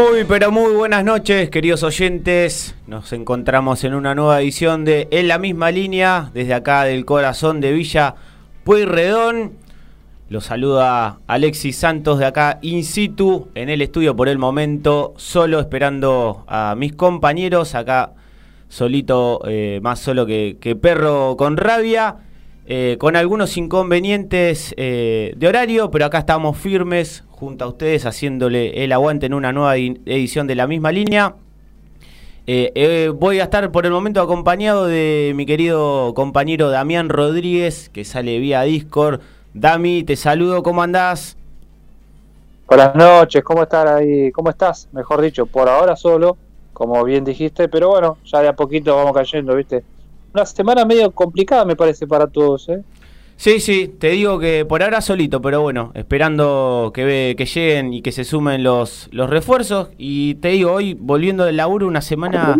Muy, pero muy buenas noches, queridos oyentes. Nos encontramos en una nueva edición de En la misma línea, desde acá del corazón de Villa Pueyrredón. Los saluda Alexis Santos de acá in situ, en el estudio por el momento, solo esperando a mis compañeros, acá solito, eh, más solo que, perro con rabia, eh, con algunos inconvenientes eh, de horario, pero acá estamos firmes junto a ustedes haciéndole el aguante en una nueva edición de la misma línea. voy a estar por el momento acompañado de mi querido compañero Damián Rodríguez, que sale vía Discord Dami, te saludo, ¿cómo andás? Buenas noches, ¿cómo estás ahí? ¿Cómo estás? Mejor dicho, por ahora solo, como bien dijiste, pero bueno, ya de a poquito vamos cayendo, ¿viste? Una semana medio complicada me parece para todos, ¿eh? Sí, sí, te digo que por ahora solito, pero bueno, esperando que, que lleguen y que se sumen los, los refuerzos. Y te digo, hoy volviendo del laburo, una semana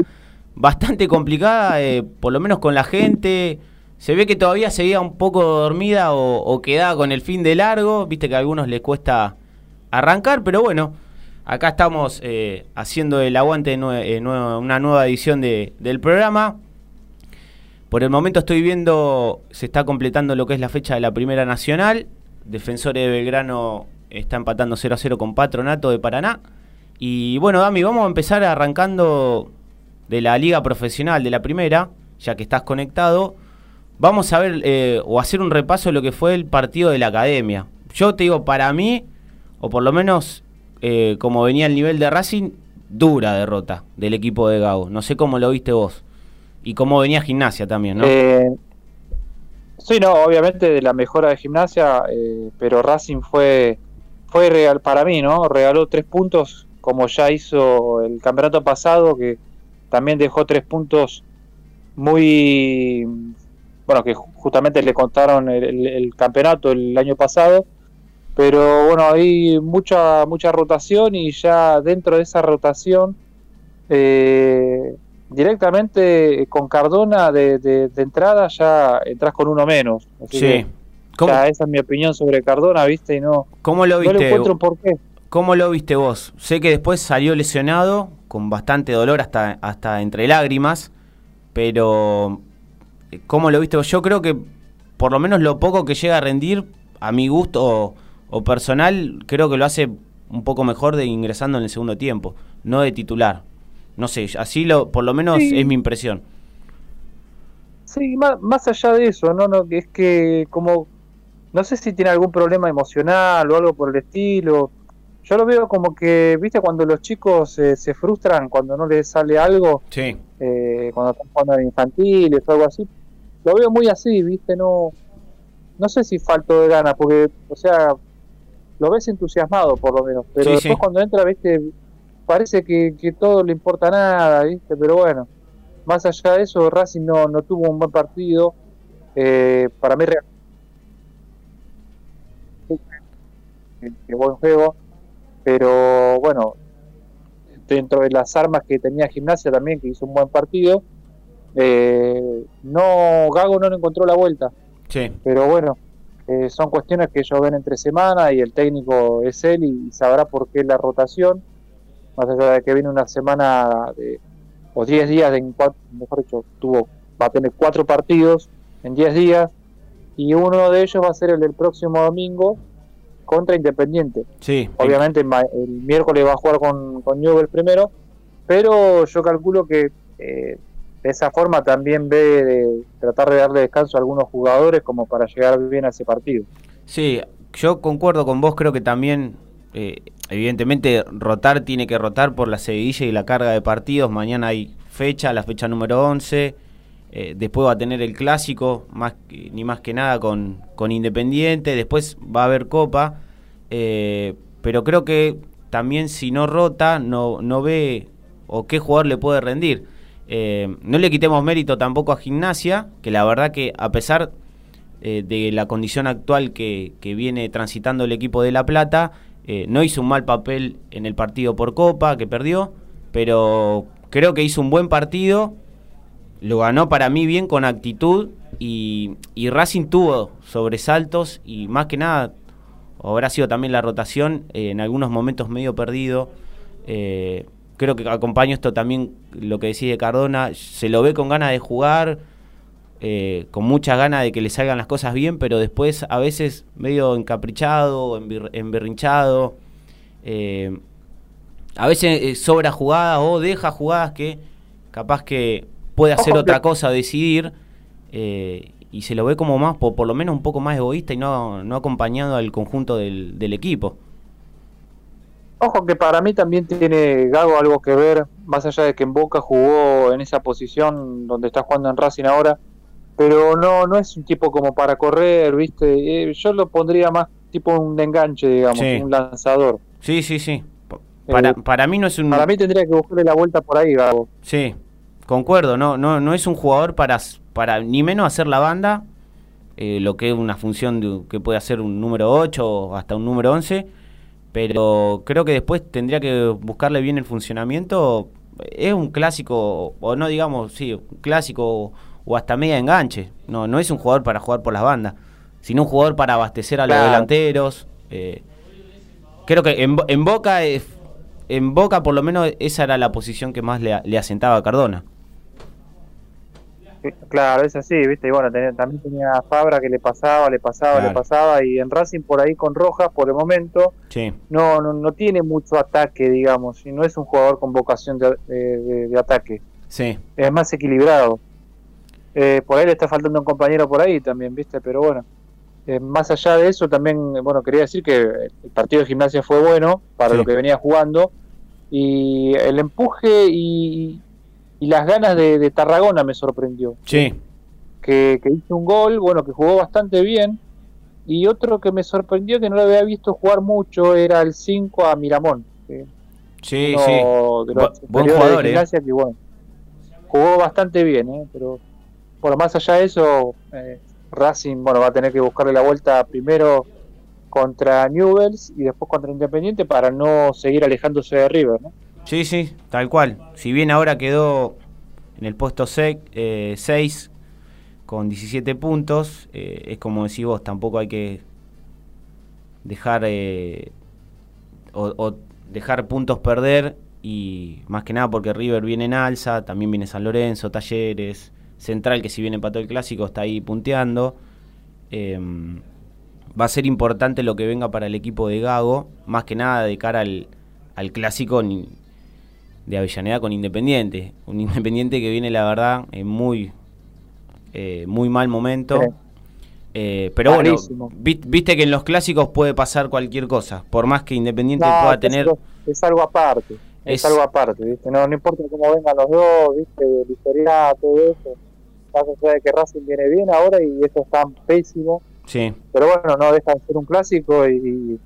bastante complicada, eh, por lo menos con la gente, se ve que todavía seguía un poco dormida o, quedaba con el fin de largo. Viste que a algunos les cuesta arrancar, pero bueno, acá estamos eh, haciendo el aguante de eh, una nueva edición del programa. Por el momento estoy viendo, se está completando lo que es la fecha de la Primera Nacional. Defensores de Belgrano está empatando 0 a 0 con Patronato de Paraná. Y bueno, Dami, vamos a empezar arrancando de la Liga Profesional de la Primera, ya que estás conectado. Vamos a ver eh, o hacer un repaso de lo que fue el partido de la academia. Yo te digo, para mí, o por lo menos eh, como venía el nivel de Racing, dura derrota del equipo de Gago. No sé cómo lo viste vos. Y cómo venía gimnasia también, ¿no? Eh, sí, no, obviamente de la mejora de gimnasia, pero Racing fue, fue real para mí, ¿no? Regaló tres puntos, como ya hizo el campeonato pasado, que también dejó tres puntos muy bueno, que justamente le contaron el, campeonato el año pasado, pero bueno, hay mucha, mucha rotación y ya dentro de esa rotación, eh, directamente con Cardona de, entrada ya entras con uno menos. sí. esa es mi opinión sobre Cardona, ¿viste? Y no, ¿Cómo lo viste? No encuentro por qué. ¿Cómo lo viste vos? Sé que después salió lesionado, con bastante dolor hasta, hasta entre lágrimas, pero ¿Cómo lo viste? Yo creo que por lo menos lo poco que llega a rendir, a mi gusto o, personal, creo que lo hace un poco mejor de ingresando en el segundo tiempo, no de titular. No sé, así lo, por lo menos es mi impresión. Sí, más, allá de eso, no, no, es que como no sé si tiene algún problema emocional o algo por el estilo. Yo lo veo como que, viste, cuando los chicos se frustran cuando no les sale algo, sí. eh, cuando están jugando infantiles o algo así, lo veo muy así, ¿viste? No, no sé si falto de ganas, porque, o sea, lo ves entusiasmado por lo menos, pero después cuando entra, ¿viste? Parece que, que todo le importa nada, ¿viste? Pero bueno, más allá de eso, Racing no, no tuvo un buen partido. Eh, para mí, que buen juego, pero bueno, dentro de las armas que tenía Gimnasia también, que hizo un buen partido, eh, no, Gago no le encontró la vuelta. Sí. Pero bueno, eh, son cuestiones que ellos ven entre semana y el técnico es él y, sabrá por qué la rotación. Más allá de que viene una semana de, o 10 días, de, mejor dicho, tuvo, va a tener cuatro partidos en 10 días y uno de ellos va a ser el del próximo domingo contra Independiente. Sí. Obviamente el, miércoles va a jugar con, con Newell primero, pero yo calculo que eh, de esa forma también ve de tratar de darle descanso a algunos jugadores como para llegar bien a ese partido. Sí, yo concuerdo con vos, creo que también, eh, evidentemente, rotar tiene que rotar por la seguidilla y la carga de partidos. Mañana hay fecha, la fecha número 11. Eh, después va a tener el clásico, más ni más que nada con, con Independiente. Después va a haber Copa. Eh, pero creo que también si no rota, no, no ve o qué jugador le puede rendir. Eh, no le quitemos mérito tampoco a Gimnasia, que la verdad que a pesar de la condición actual que, viene transitando el equipo de La Plata, eh, no hizo un mal papel en el partido por Copa, que perdió, pero creo que hizo un buen partido, lo ganó para mí bien con actitud y, Racing tuvo sobresaltos y más que nada habrá sido también la rotación en algunos momentos medio perdido. Eh, creo que acompaño esto también, lo que decís de Cardona, se lo ve con ganas de jugar, eh, con mucha ganas de que le salgan las cosas bien, pero después a veces medio encaprichado, emberrinchado. Eh, a veces sobra jugada o deja jugadas que capaz que puede hacer otra cosa, decidir, y se lo ve como más, por, por, lo menos un poco más egoísta y no, no acompañado al conjunto del, del equipo. Ojo que para mí también tiene Gago algo que ver, más allá de que en Boca jugó en esa posición donde está jugando en Racing ahora, pero no no es un tipo como para correr, ¿viste? Eh, yo lo pondría más tipo un enganche, digamos, un lanzador. Sí, sí, sí. Para, eh, para mí no es un... Para mí tendría que buscarle la vuelta por ahí, Gago. Sí, concuerdo, no, no, no es un jugador para, para ni menos hacer la banda, eh, lo que es una función de, que puede hacer un número 8 o hasta un número 11 pero creo que después tendría que buscarle bien el funcionamiento. Es un clásico, o no digamos, sí, un clásico o hasta media enganche. No, no es un jugador para jugar por las bandas, sino un jugador para abastecer a los delanteros. Eh, creo que en, en Boca, en Boca por lo menos esa era la posición que más le, le asentaba a Cardona. Claro, es así, ¿viste? Y bueno, también tenía Fabra que le pasaba, le pasaba, le pasaba. Y en Racing por ahí con Rojas, por el momento, no, no, no tiene mucho ataque, digamos. Y no es un jugador con vocación de, ataque. Sí. Es más equilibrado. Eh, por ahí le está faltando un compañero por ahí también, ¿viste? Pero bueno, eh, más allá de eso, también, bueno, quería decir que el partido de gimnasia fue bueno para lo que venía jugando. Y el empuje y y las ganas de, Tarragona me sorprendió. Sí. Que, hizo un gol, bueno, que jugó bastante bien. Y otro que me sorprendió que no lo había visto jugar mucho era el 5 a Miramón. Sí, sí. buen jugador, eh. que, bueno, jugó bastante bien, ¿eh? pero por más allá de eso, eh, Racing bueno, va a tener que buscarle la vuelta primero contra Newells y después contra Independiente para no seguir alejándose de River. ¿no? Sí, sí, tal cual. Si bien ahora quedó en el puesto 6 eh, con 17 puntos, eh, es como decís vos, tampoco hay que dejar eh, o, dejar puntos perder y más que nada porque River viene en alza, también viene San Lorenzo, Talleres, Central que si bien empató el clásico está ahí punteando. Em, va a ser importante lo que venga para el equipo de Gago, más que nada de cara al, al clásico de Avellaneda con Independiente. Un Independiente que viene, la verdad, en muy, eh, muy mal momento. Eh, pero bueno, viste que en los clásicos puede pasar cualquier cosa, por más que Independiente pueda tener... Es algo aparte, es, algo aparte, ¿viste? No, no importa cómo vengan los dos, ¿viste? El historial, todo eso. Pasa de que Racing viene bien ahora y eso está pésimo. Sí. Pero bueno, no deja de ser un clásico y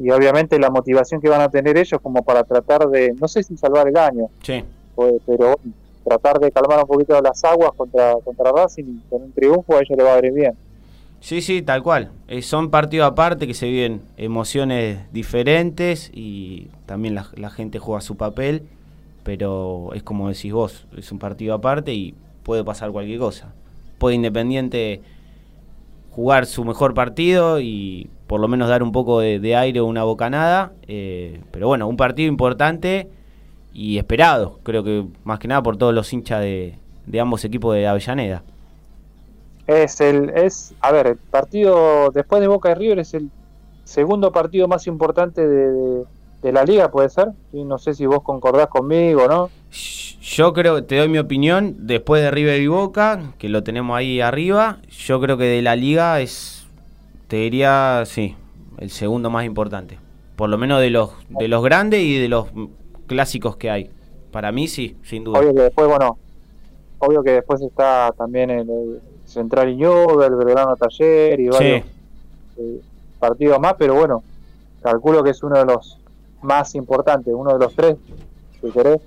y obviamente la motivación que van a tener ellos como para tratar de, no sé si salvar el año, sí. pero tratar de calmar un poquito las aguas contra, contra Racing y con un triunfo a ellos le va a venir bien. Sí, sí, tal cual. Eh, son partidos aparte que se viven emociones diferentes y también la, la gente juega su papel, pero es como decís vos, es un partido aparte y puede pasar cualquier cosa. Puede Independiente jugar su mejor partido y por lo menos dar un poco de, aire o una bocanada. Eh, pero bueno, un partido importante y esperado, creo que más que nada por todos los hinchas de, ambos equipos de Avellaneda. Es el, es, a ver, el partido después de Boca y River es el segundo partido más importante de, la liga, puede ser. Y no sé si vos concordás conmigo, ¿no? Yo creo, te doy mi opinión, después de River y Boca, que lo tenemos ahí arriba, yo creo que de la liga es te diría, sí, el segundo más importante. Por lo menos de los, de los grandes y de los clásicos que hay. Para mí sí, sin duda. Obvio que después, bueno, obvio que después está también el, Central y el Belgrano Taller y varios eh, partidos más, pero bueno, calculo que es uno de los más importantes, uno de los tres, si querés.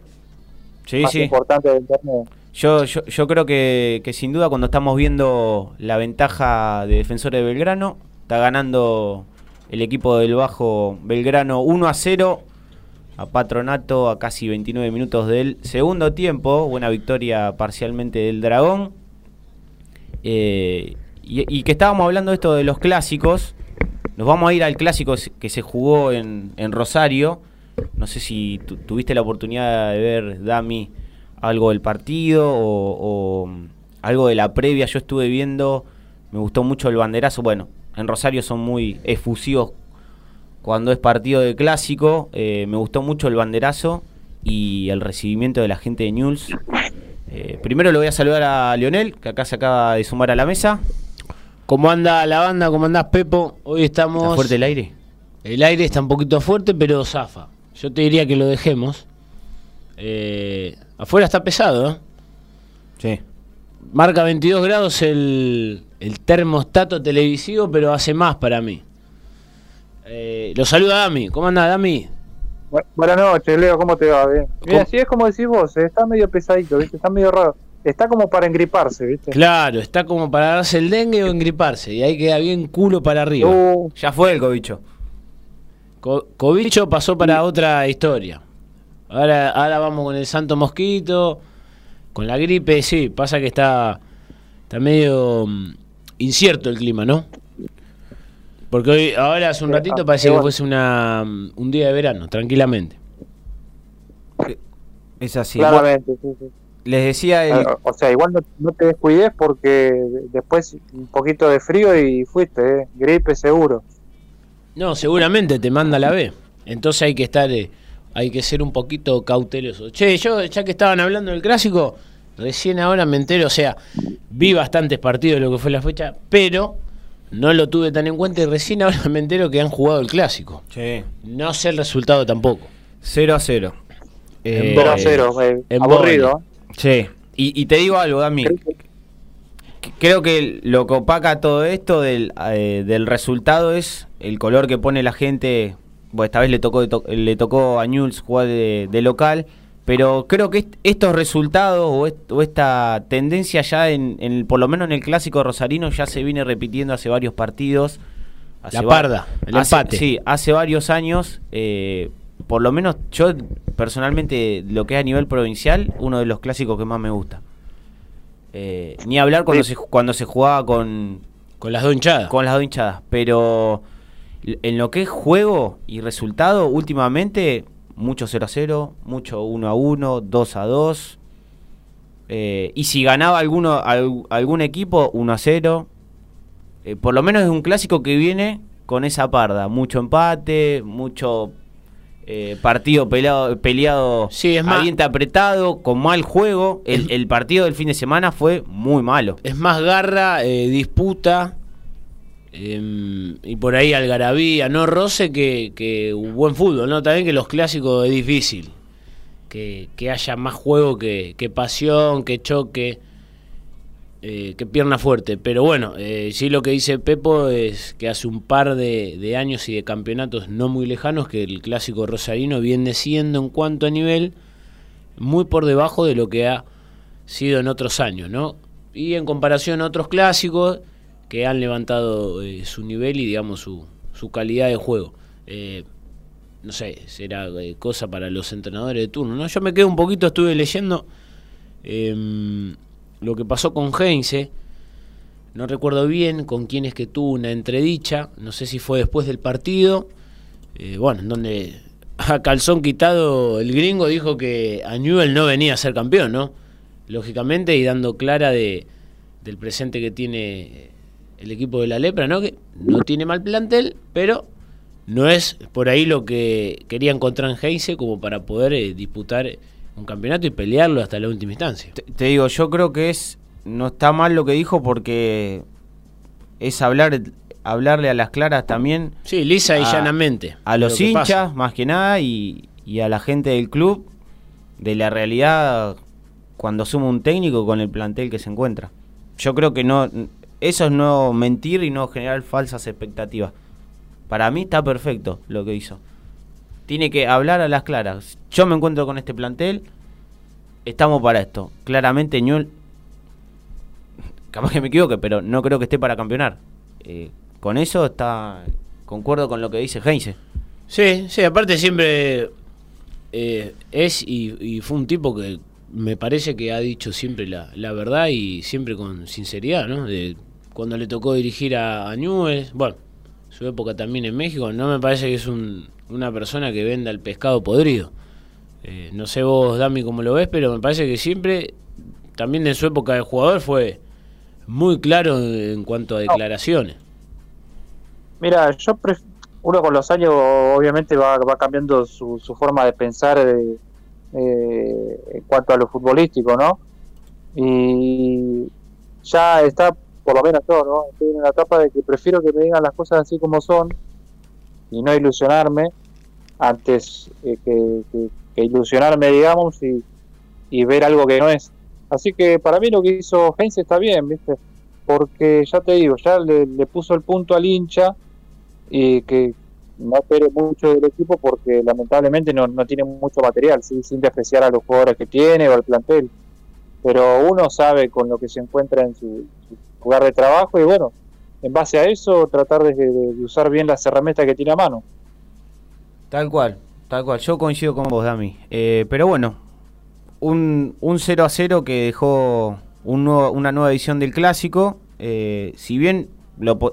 Sí, más sí. importante del torneo. Yo, yo, yo creo que, que, sin duda cuando estamos viendo la ventaja de Defensores de Belgrano, Está ganando el equipo del Bajo Belgrano 1 a 0 a Patronato a casi 29 minutos del segundo tiempo. Buena victoria parcialmente del Dragón. Eh, y, que estábamos hablando de esto de los clásicos. Nos vamos a ir al clásico que se jugó en, Rosario. No sé si tuviste la oportunidad de ver, Dami, algo del partido o, mm, algo de la previa. Yo estuve viendo, me gustó mucho el banderazo. Bueno, en Rosario son muy efusivos cuando es partido de clásico. Eh, me gustó mucho el banderazo y el recibimiento de la gente de News. Eh, primero lo voy a saludar a Leonel, que acá se acaba de sumar a la mesa. ¿Cómo anda la banda? ¿Cómo andás, Pepo? Hoy estamos. ¿Está fuerte el aire? El aire está un poquito fuerte, pero zafa. Yo te diría que lo dejemos. Eh, afuera está pesado, ¿eh? Sí. Marca 22 grados el, el termostato televisivo, pero hace más para mí. Eh, lo saluda Dami. ¿Cómo anda, Dami? buenas noches, Leo. ¿Cómo te va? Bien. Mira, es como decís vos, eh, está medio pesadito, ¿viste? Está medio raro. Está como para engriparse, ¿viste? Claro, está como para darse el dengue o engriparse. Y ahí queda bien culo para arriba. Uh. ya fue el cobicho. cobicho pasó para otra historia. Ahora, ahora vamos con el santo mosquito, con la gripe, sí, pasa que está, está medio mm, incierto el clima, ¿no? Porque hoy, ahora hace un ratito parece que fuese una, mm, un día de verano, tranquilamente. Es así. Claramente, sí, sí. Les decía el... O sea, igual no, te descuides porque después un poquito de frío y fuiste, ¿eh? gripe seguro. No, seguramente te manda la B. Entonces hay que estar, eh, hay que ser un poquito cauteloso. Che, yo ya que estaban hablando del clásico, recién ahora me entero, o sea, vi bastantes partidos de lo que fue la fecha, pero no lo tuve tan en cuenta y recién ahora me entero que han jugado el clásico. Sí. No sé el resultado tampoco. 0 a 0. 0 a 0, eh, aburrido. Sí. Y, te digo algo, Dami. Creo que lo que opaca todo esto del, eh, del resultado es el color que pone la gente. Bueno, esta vez le tocó, le tocó a Newell's jugar de local pero creo que estos resultados o, esta tendencia ya en, por lo menos en el clásico rosarino ya se viene repitiendo hace varios partidos. la parda, el empate. Sí, hace varios años, eh, por lo menos yo personalmente lo que es a nivel provincial, uno de los clásicos que más me gusta. Eh, ni hablar cuando se cuando se jugaba con con las dos hinchadas. Con las dos hinchadas, pero en lo que es juego y resultado últimamente mucho 0 a 0, mucho 1 a 1, 2 a 2. Eh, y si ganaba alguno, algún equipo, 1 a 0. Eh, por lo menos es un clásico que viene con esa parda. Mucho empate, mucho eh, partido peleado, peleado sí, es apretado, con mal juego. El, el, partido del fin de semana fue muy malo. Es más garra, disputa. Em, y por ahí Algarabía, no roce que, que un buen fútbol, ¿no? También que los clásicos es difícil. Que, haya más juego que, pasión, que choque, eh, que pierna fuerte. Pero bueno, eh, sí lo que dice Pepo es que hace un par de, años y de campeonatos no muy lejanos que el clásico rosarino viene siendo en cuanto a nivel muy por debajo de lo que ha sido en otros años, ¿no? Y en comparación a otros clásicos que han levantado eh, su nivel y digamos su, calidad de juego. No sé, será cosa para los entrenadores de turno. ¿no? Yo me quedo un poquito, estuve leyendo em, lo que pasó con Heinze. No recuerdo bien con quién es que tuvo una entredicha. No sé si fue después del partido. bueno, en donde a calzón quitado el gringo dijo que a Newell no venía a ser campeón, ¿no? Lógicamente, y dando clara de, del presente que tiene el equipo de la Lepra, ¿no? Que no tiene mal plantel, pero no es por ahí lo que quería encontrar en Heise como para poder eh, disputar un campeonato y pelearlo hasta la última instancia. Te, digo, yo creo que es no está mal lo que dijo porque es hablar hablarle a las claras también. Sí, lisa y llanamente. A los hinchas, más que nada, y, y a la gente del club, de la realidad cuando suma un técnico con el plantel que se encuentra. Yo creo que no eso es no mentir y no generar falsas expectativas. Para mí está perfecto lo que hizo. Tiene que hablar a las claras. Yo me encuentro con este plantel, estamos para esto. Claramente Ñol, capaz que me equivoque, pero no creo que esté para campeonar. Eh, con eso está, concuerdo con lo que dice Heinze. Sí, sí, aparte siempre eh, es y, fue un tipo que me parece que ha dicho siempre la, la verdad y siempre con sinceridad, ¿no? De, cuando le tocó dirigir a, a Newell, bueno, su época también en México, no me parece que es un, una persona que venda el pescado podrido. Eh, no sé vos, Dami, cómo lo ves, pero me parece que siempre, también en su época de jugador, fue muy claro en cuanto a declaraciones. Mira, yo uno con los años obviamente va, va cambiando su, su forma de pensar eh, en cuanto a lo futbolístico, ¿no? Y ya está, por lo menos yo, ¿no? Estoy en la etapa de que prefiero que me digan las cosas así como son y no ilusionarme antes eh, que, ilusionarme, digamos, y, y, ver algo que no es. Así que para mí lo que hizo Heinz está bien, ¿viste? Porque ya te digo, ya le, puso el punto al hincha y que no espere mucho del equipo porque lamentablemente no, no tiene mucho material, ¿sí? sin despreciar a los jugadores que tiene o al plantel. Pero uno sabe con lo que se encuentra en su, lugar de trabajo y bueno, en base a eso tratar de, usar bien las herramientas que tiene a mano. Tal cual, tal cual. Yo coincido con vos, Dami. Eh, pero bueno, un, un 0 a 0 que dejó un una nueva edición del clásico. Eh, si bien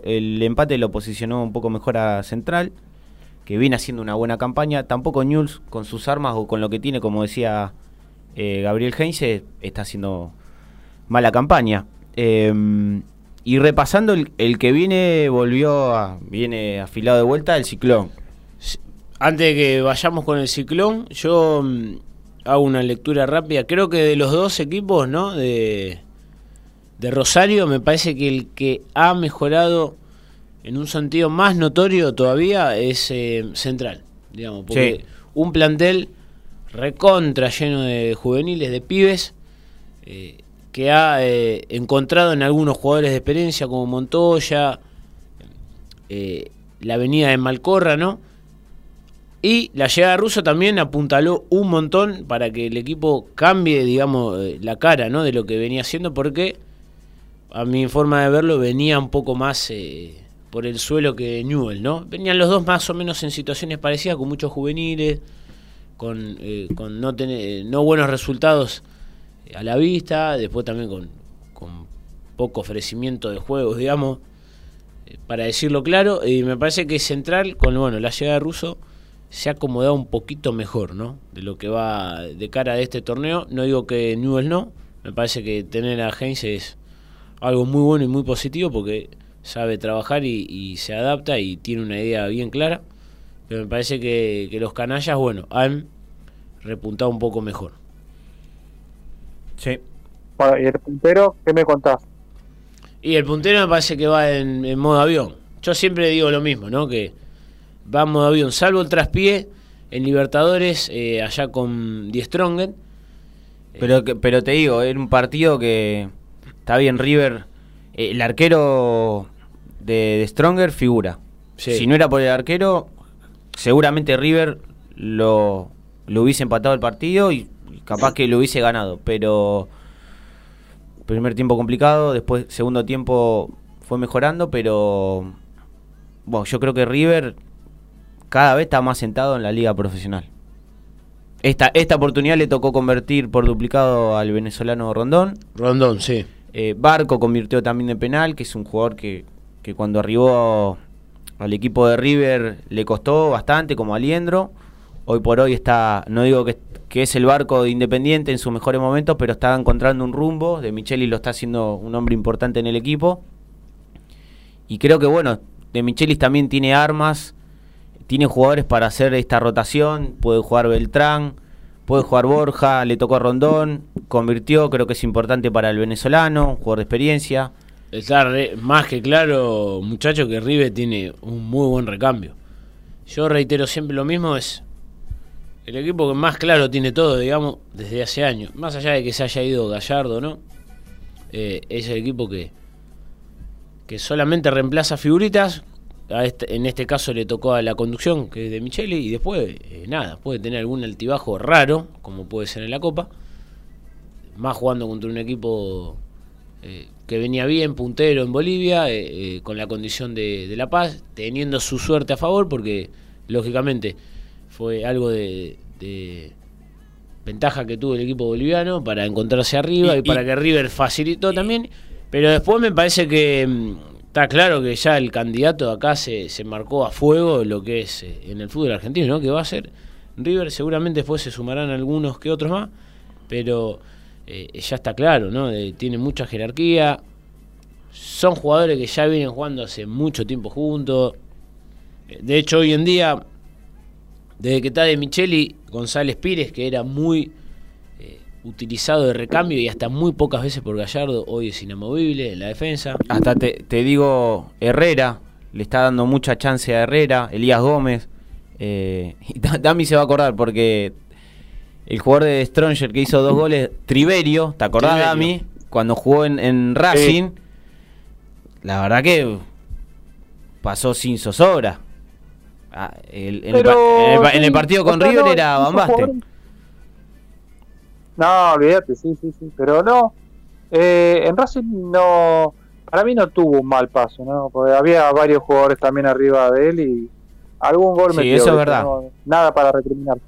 el empate lo posicionó un poco mejor a Central, que viene haciendo una buena campaña, tampoco News con sus armas o con lo que tiene, como decía eh, Gabriel Heinze, está haciendo mala campaña. Y repasando el, el, que viene, volvió a, viene afilado de vuelta el ciclón antes de que vayamos con el ciclón, yo mm, hago una lectura rápida. Creo que de los dos equipos, ¿no? De, de Rosario, me parece que el que ha mejorado en un sentido más notorio todavía es eh, Central, digamos, porque un plantel recontra lleno de juveniles, de pibes, eh, que ha eh, encontrado en algunos jugadores de experiencia como Montoya, la avenida de Malcorra, ¿no? Y la llegada rusa también apuntaló un montón para que el equipo cambie, digamos, eh, la cara ¿no? de lo que venía haciendo, porque a mi forma de verlo venía un poco más eh, por el suelo que Newell, ¿no? Venían los dos más o menos en situaciones parecidas, con muchos juveniles, con, eh, con no, tener, no buenos resultados a la vista, después también con, con poco ofrecimiento de juegos, digamos, para decirlo claro, y me parece que central con bueno, la llegada de Russo se ha acomodado un poquito mejor, ¿no? De lo que va de cara a este torneo. No digo que Newell no, me parece que tener a Heinz es algo muy bueno y muy positivo porque sabe trabajar y, se adapta y tiene una idea bien clara. Pero me parece que, los canallas, bueno, han repuntado un poco mejor. Sí. ¿y el puntero qué me contás? Y el puntero me parece que va en, en modo avión. Yo siempre digo lo mismo, ¿no? Que vamos de avión, salvo el traspié en Libertadores eh, allá con Die Strongen. Pero, pero te digo, era un partido que está bien, River, eh, el arquero de, Stronger figura. Si no era por el arquero, seguramente River lo, lo hubiese empatado el partido y capaz que lo hubiese ganado. Pero primer tiempo complicado, después segundo tiempo fue mejorando, pero bueno, yo creo que River cada vez está más sentado en la liga profesional. Esta, esta oportunidad le tocó convertir por duplicado al venezolano Rondón. Rondón, sí. Eh, Barco convirtió también de penal, que es un jugador que, que cuando arribó al equipo de River le costó bastante, como Aliendro. Hoy por hoy está, no digo que, es el barco de Independiente en sus mejores momentos, pero está encontrando un rumbo. De Micheli lo está haciendo un hombre importante en el equipo. Y creo que, bueno, De Michelis también tiene armas tiene jugadores para hacer esta rotación, puede jugar Beltrán, puede jugar Borja, le tocó a Rondón, convirtió, creo que es importante para el venezolano, jugador de experiencia. Está más que claro, muchacho, que River tiene un muy buen recambio. Yo reitero siempre lo mismo, es el equipo que más claro tiene todo, digamos, desde hace años. Más allá de que se haya ido Gallardo, ¿no? Eh, es el equipo que, que solamente reemplaza figuritas este, en este caso le tocó a la conducción, que es de Micheli, y después, eh, nada, puede tener algún altibajo raro, como puede ser en la Copa, más jugando contra un equipo eh, que venía bien, puntero en Bolivia, con la condición de, La Paz, teniendo su suerte a favor, porque lógicamente fue algo de, ventaja que tuvo el equipo boliviano para encontrarse arriba y, para que River facilitó también, pero después me parece que mm, está claro que ya el candidato acá se, se marcó a fuego lo que es eh, en el fútbol argentino, ¿no? Que va a ser River, seguramente después se sumarán algunos que otros más, pero eh, ya está claro, ¿no? Tiene mucha jerarquía, son jugadores que ya vienen jugando hace mucho tiempo juntos. De hecho, hoy en día, desde que está de Micheli, González Pires, que era muy eh, utilizado de recambio y hasta muy pocas veces por Gallardo, hoy es inamovible en la defensa. Hasta te, te digo, Herrera, le está dando mucha chance a Herrera, Elías Gómez. eh, y Dami se va a acordar porque el jugador de Stronger que hizo dos goles, Triverio, ¿te acordás, Triverio. Dami? Cuando jugó en, en Racing, la verdad que pasó sin zozobra. Ah, el- en, el, Pero, pa- en el pa- en el sí, partido con River no, era jugadores- No, olvídate, sí, sí, sí. Pero no. eh, en Racing no. Para mí no tuvo un mal paso, ¿no? Porque había varios jugadores también arriba de él y algún gol Sí, metió, eso es verdad. No, nada para recriminar.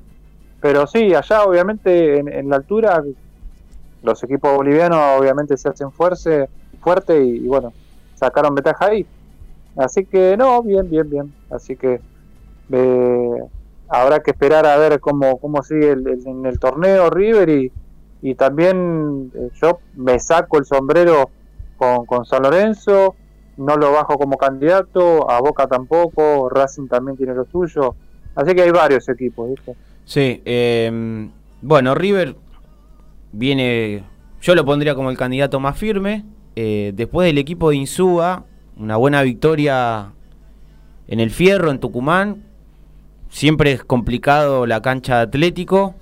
Pero sí, allá obviamente en, en la altura los equipos bolivianos obviamente se hacen fuerza, fuerte y, y bueno, sacaron ventaja ahí. Así que no, bien, bien, bien. Así que eh, habrá que esperar a ver cómo, cómo sigue el, en el torneo River y, y también eh, yo me saco el sombrero con, con San Lorenzo, no lo bajo como candidato, a Boca tampoco, Racing también tiene lo suyo, así que hay varios equipos, ¿viste? Sí, eh, bueno, River viene, yo lo pondría como el candidato más firme. eh, después del equipo de Insúa, una buena victoria en el Fierro, en Tucumán. Siempre es complicado la cancha de Atlético.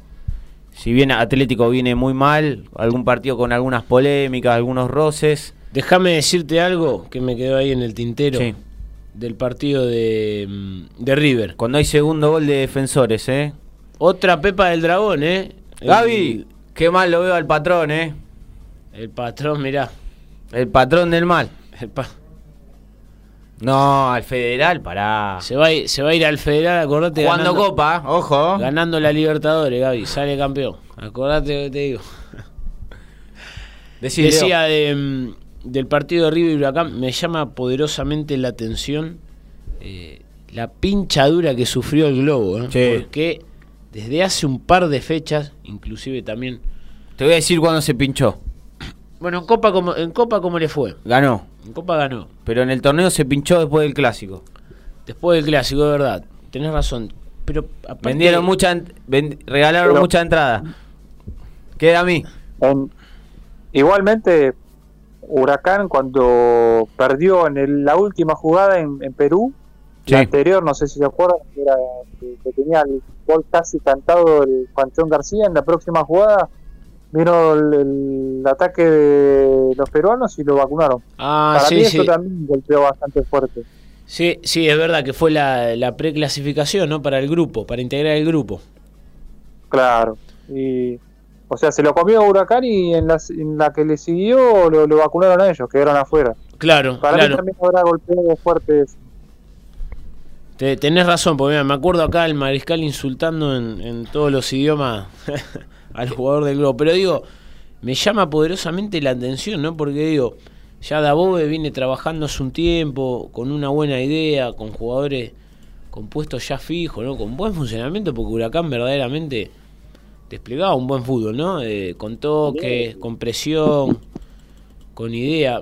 Si bien Atlético viene muy mal, algún partido con algunas polémicas, algunos roces. Déjame decirte algo que me quedó ahí en el tintero Sí. del partido de, mm, de River. Cuando hay segundo gol de defensores, ¿eh? Otra Pepa del Dragón, ¿eh? El- Gaby, qué mal lo veo al patrón, ¿eh? El, patrón, mirá. El patrón del mal. el pa- No, al federal, pará. se, va a se va a ir al Federal, acordate. Ganando, Copa, ojo. Ganando la Libertadores, Gaby. Sale campeón. Acordate lo que te digo. Decí, Decía de, mm, del partido de River y Huracán, me llama poderosamente la atención eh, la pinchadura que sufrió el Globo. ¿eh? Sí. Porque desde hace un par de fechas, inclusive también... Te voy a decir cuándo se pinchó. Bueno, en Copa, como, en Copa ¿cómo le fue? Ganó. En Copa ganó. Pero en el torneo se pinchó después del clásico. Después del clásico, de verdad. Tenés razón. Pero aparte- Vendieron mucha, regalaron Pero- mucha entrada. Queda a mí. En- igualmente, Huracán cuando perdió en el- la última jugada en, en Perú, Sí. la anterior, no sé si se acuerdan, que, era, que, que tenía el gol casi cantado el Panchón García, en la próxima jugada vino el, el ataque de los peruanos y lo vacunaron. Ah, Para sí, mí sí. eso también golpeó bastante fuerte. Sí, sí, es verdad que fue la, la preclasificación, ¿no? Para el grupo, para integrar el grupo. Claro. Y, o sea, se lo comió Huracán y en la, en la que le siguió lo, lo vacunaron a ellos, quedaron afuera. Claro, Para mí claro. también habrá golpeado fuerte eso. Te- tenés razón, porque mira, me acuerdo acá el mariscal insultando en, en todos los idiomas al jugador del globo. Pero digo, me llama poderosamente la atención, ¿no? Porque digo, ya Dabove viene trabajando hace un tiempo, con una buena idea, con jugadores con puestos ya fijos, ¿no? Con buen funcionamiento, porque Huracán verdaderamente desplegaba un buen fútbol, ¿no? Eh, con toque, con presión, con idea.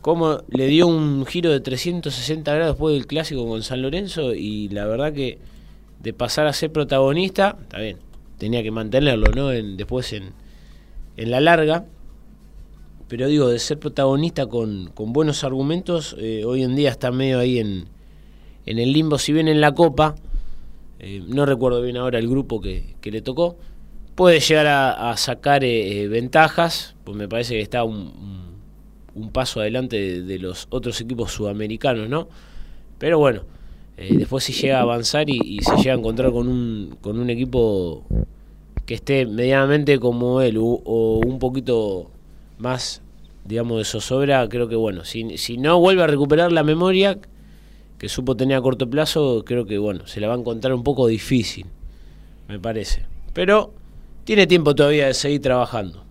Cómo le dio un giro de 360 grados después del clásico con San Lorenzo y la verdad que de pasar a ser protagonista, está bien, tenía que mantenerlo, ¿no? En- después en, en la larga. Pero digo, de ser protagonista con, con buenos argumentos, eh, hoy en día está medio ahí en, en el limbo, si bien en la Copa, eh, no recuerdo bien ahora el grupo que, que le tocó, puede llegar a, sacar eh, ventajas, pues me parece que está un, un- paso adelante de, de los otros equipos sudamericanos, ¿no? Pero bueno, eh, después si llega a avanzar y, se llega a encontrar con un, con un equipo que esté medianamente como él o un poquito más, digamos, de zozobra, creo que bueno, si, si no vuelve a recuperar la memoria que supo tener a corto plazo, creo que bueno, se la va a encontrar un poco difícil, me parece. Pero tiene tiempo todavía de seguir trabajando.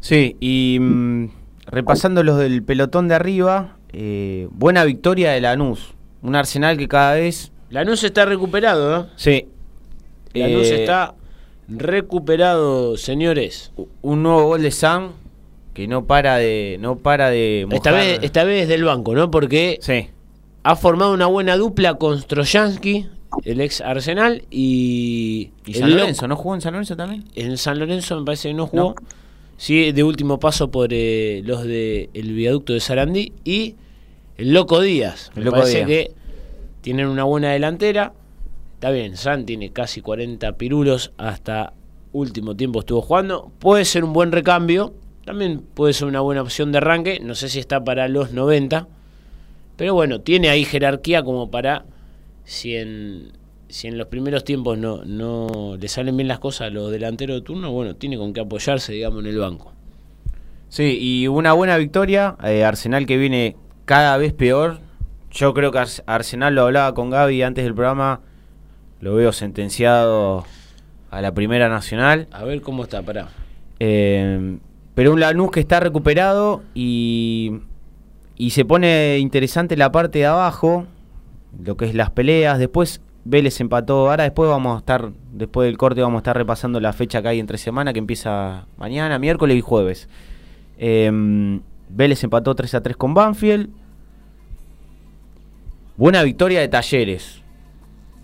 Sí, y mm, repasando los del pelotón de arriba, eh, buena victoria de Lanús. Un Arsenal que cada vez... Lanús está recuperado, ¿no? Sí. Lanús Eh, está recuperado, señores. Un nuevo gol de Sam que no para de... No para de Esta mojar. vez, esta vez del banco, ¿no? Porque Sí. ha formado una buena dupla con Strojansky, el ex Arsenal, y... Y San Lorenzo, ¿no jugó en San Lorenzo también? En San Lorenzo me parece que no jugó. No. Sí, de último paso por eh, los de el viaducto de Sarandí y el Loco Díaz. El Me Loco parece Díaz. que tienen una buena delantera. Está bien, San tiene casi 40 pirulos hasta último tiempo estuvo jugando. Puede ser un buen recambio. También puede ser una buena opción de arranque. No sé si está para los 90. Pero bueno, tiene ahí jerarquía como para si en, si en los primeros tiempos no, no le salen bien las cosas a los delanteros de turno, bueno, tiene con qué apoyarse, digamos, en el banco. Sí, y una buena victoria. eh, Arsenal que viene cada vez peor. Yo creo que Ars- Arsenal lo hablaba con Gaby antes del programa. Lo veo sentenciado a la Primera Nacional. A ver cómo está, pará. Eh, pero un Lanús que está recuperado y, y se pone interesante la parte de abajo, lo que es las peleas. Después Vélez empató. Ahora después vamos a estar, después del corte vamos a estar repasando la fecha que hay entre semana, que empieza mañana, miércoles y jueves. Eh, Vélez empató 3 a 3 con Banfield. Buena victoria de Talleres.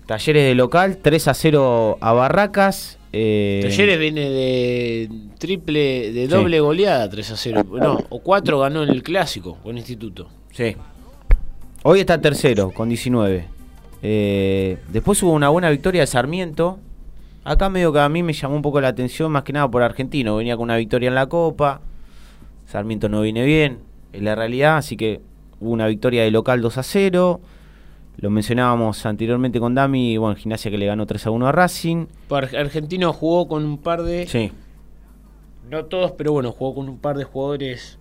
Talleres de local, 3 a 0 a Barracas. eh, Talleres viene de triple, de doble Sí. goleada 3 a 0. No, o 4 ganó en el clásico con Instituto. Sí. Hoy está tercero con 19. Eh, después hubo una buena victoria de Sarmiento. Acá medio que a mí me llamó un poco la atención, más que nada por Argentino. Venía con una victoria en la Copa. Sarmiento no viene bien, es la realidad. Así que hubo una victoria de local 2 a 0. Lo mencionábamos anteriormente con Dami. Bueno, Gimnasia que le ganó 3 a 1 a Racing. Ar- Argentino jugó con un par de. Sí. No todos, pero bueno, jugó con un par de jugadores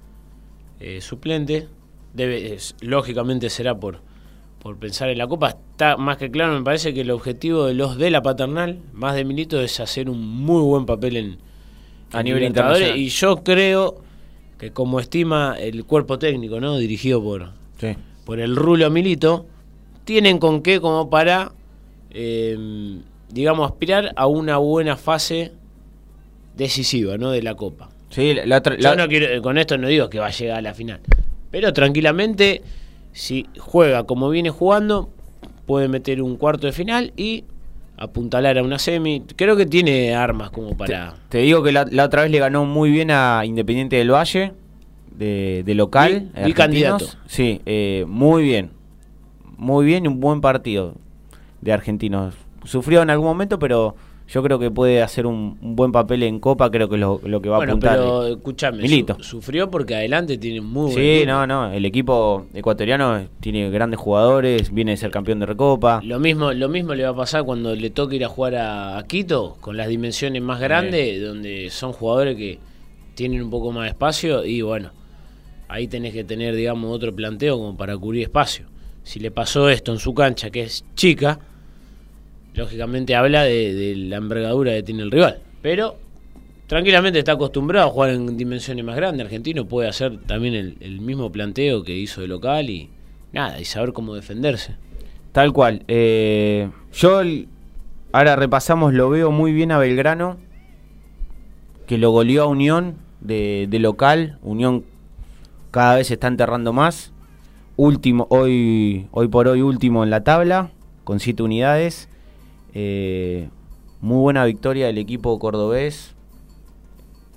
eh, suplentes. Debe, es- lógicamente será por, por pensar en la Copa. Está más que claro, me parece que el objetivo de los de la paternal, más de Milito, es hacer un muy buen papel en, A en nivel internacional. Y yo creo que como estima el cuerpo técnico, ¿no? Dirigido por, Sí. por el Rulo Milito, tienen con qué como para, eh, digamos, aspirar a una buena fase decisiva, ¿no? De la Copa. Sí, la, la otra- Yo no quiero, con esto no digo que va a llegar a la final. Pero tranquilamente, si juega como viene jugando, puede meter un cuarto de final y apuntalar a una semi. Creo que tiene armas como para... Te digo que la, la otra vez le ganó muy bien a Independiente del Valle, de, de local. Argentinos. bicandidato. Sí, eh, muy bien. Muy bien y un buen partido de argentinos. Sufrió en algún momento, pero yo creo que puede hacer un, un buen papel en Copa. Creo que lo, lo que va a apuntar. pero escúchame, Milito. su- sufrió porque adelante tiene muy Sí, no, no. El equipo ecuatoriano tiene grandes jugadores, viene de ser campeón de Recopa. Lo mismo, lo mismo le va a pasar cuando le toque ir a jugar a, a Quito, con las dimensiones más grandes, donde son jugadores que tienen un poco más de espacio y bueno, ahí tenés que tener, digamos, otro planteo como para cubrir espacio. Si le pasó esto en su cancha, que es chica, lógicamente habla de, la envergadura que tiene el rival. Pero tranquilamente está acostumbrado a jugar en dimensiones más grandes. Argentino puede hacer también el, mismo planteo que hizo de local y nada, y saber cómo defenderse. Tal cual. Eh, yo ahora repasamos, lo veo muy bien a Belgrano, que lo goleó a Unión de, de local. Unión cada vez se está enterrando más. Último, hoy, hoy por hoy último en la tabla, con siete unidades. Eh, muy buena victoria del equipo cordobés,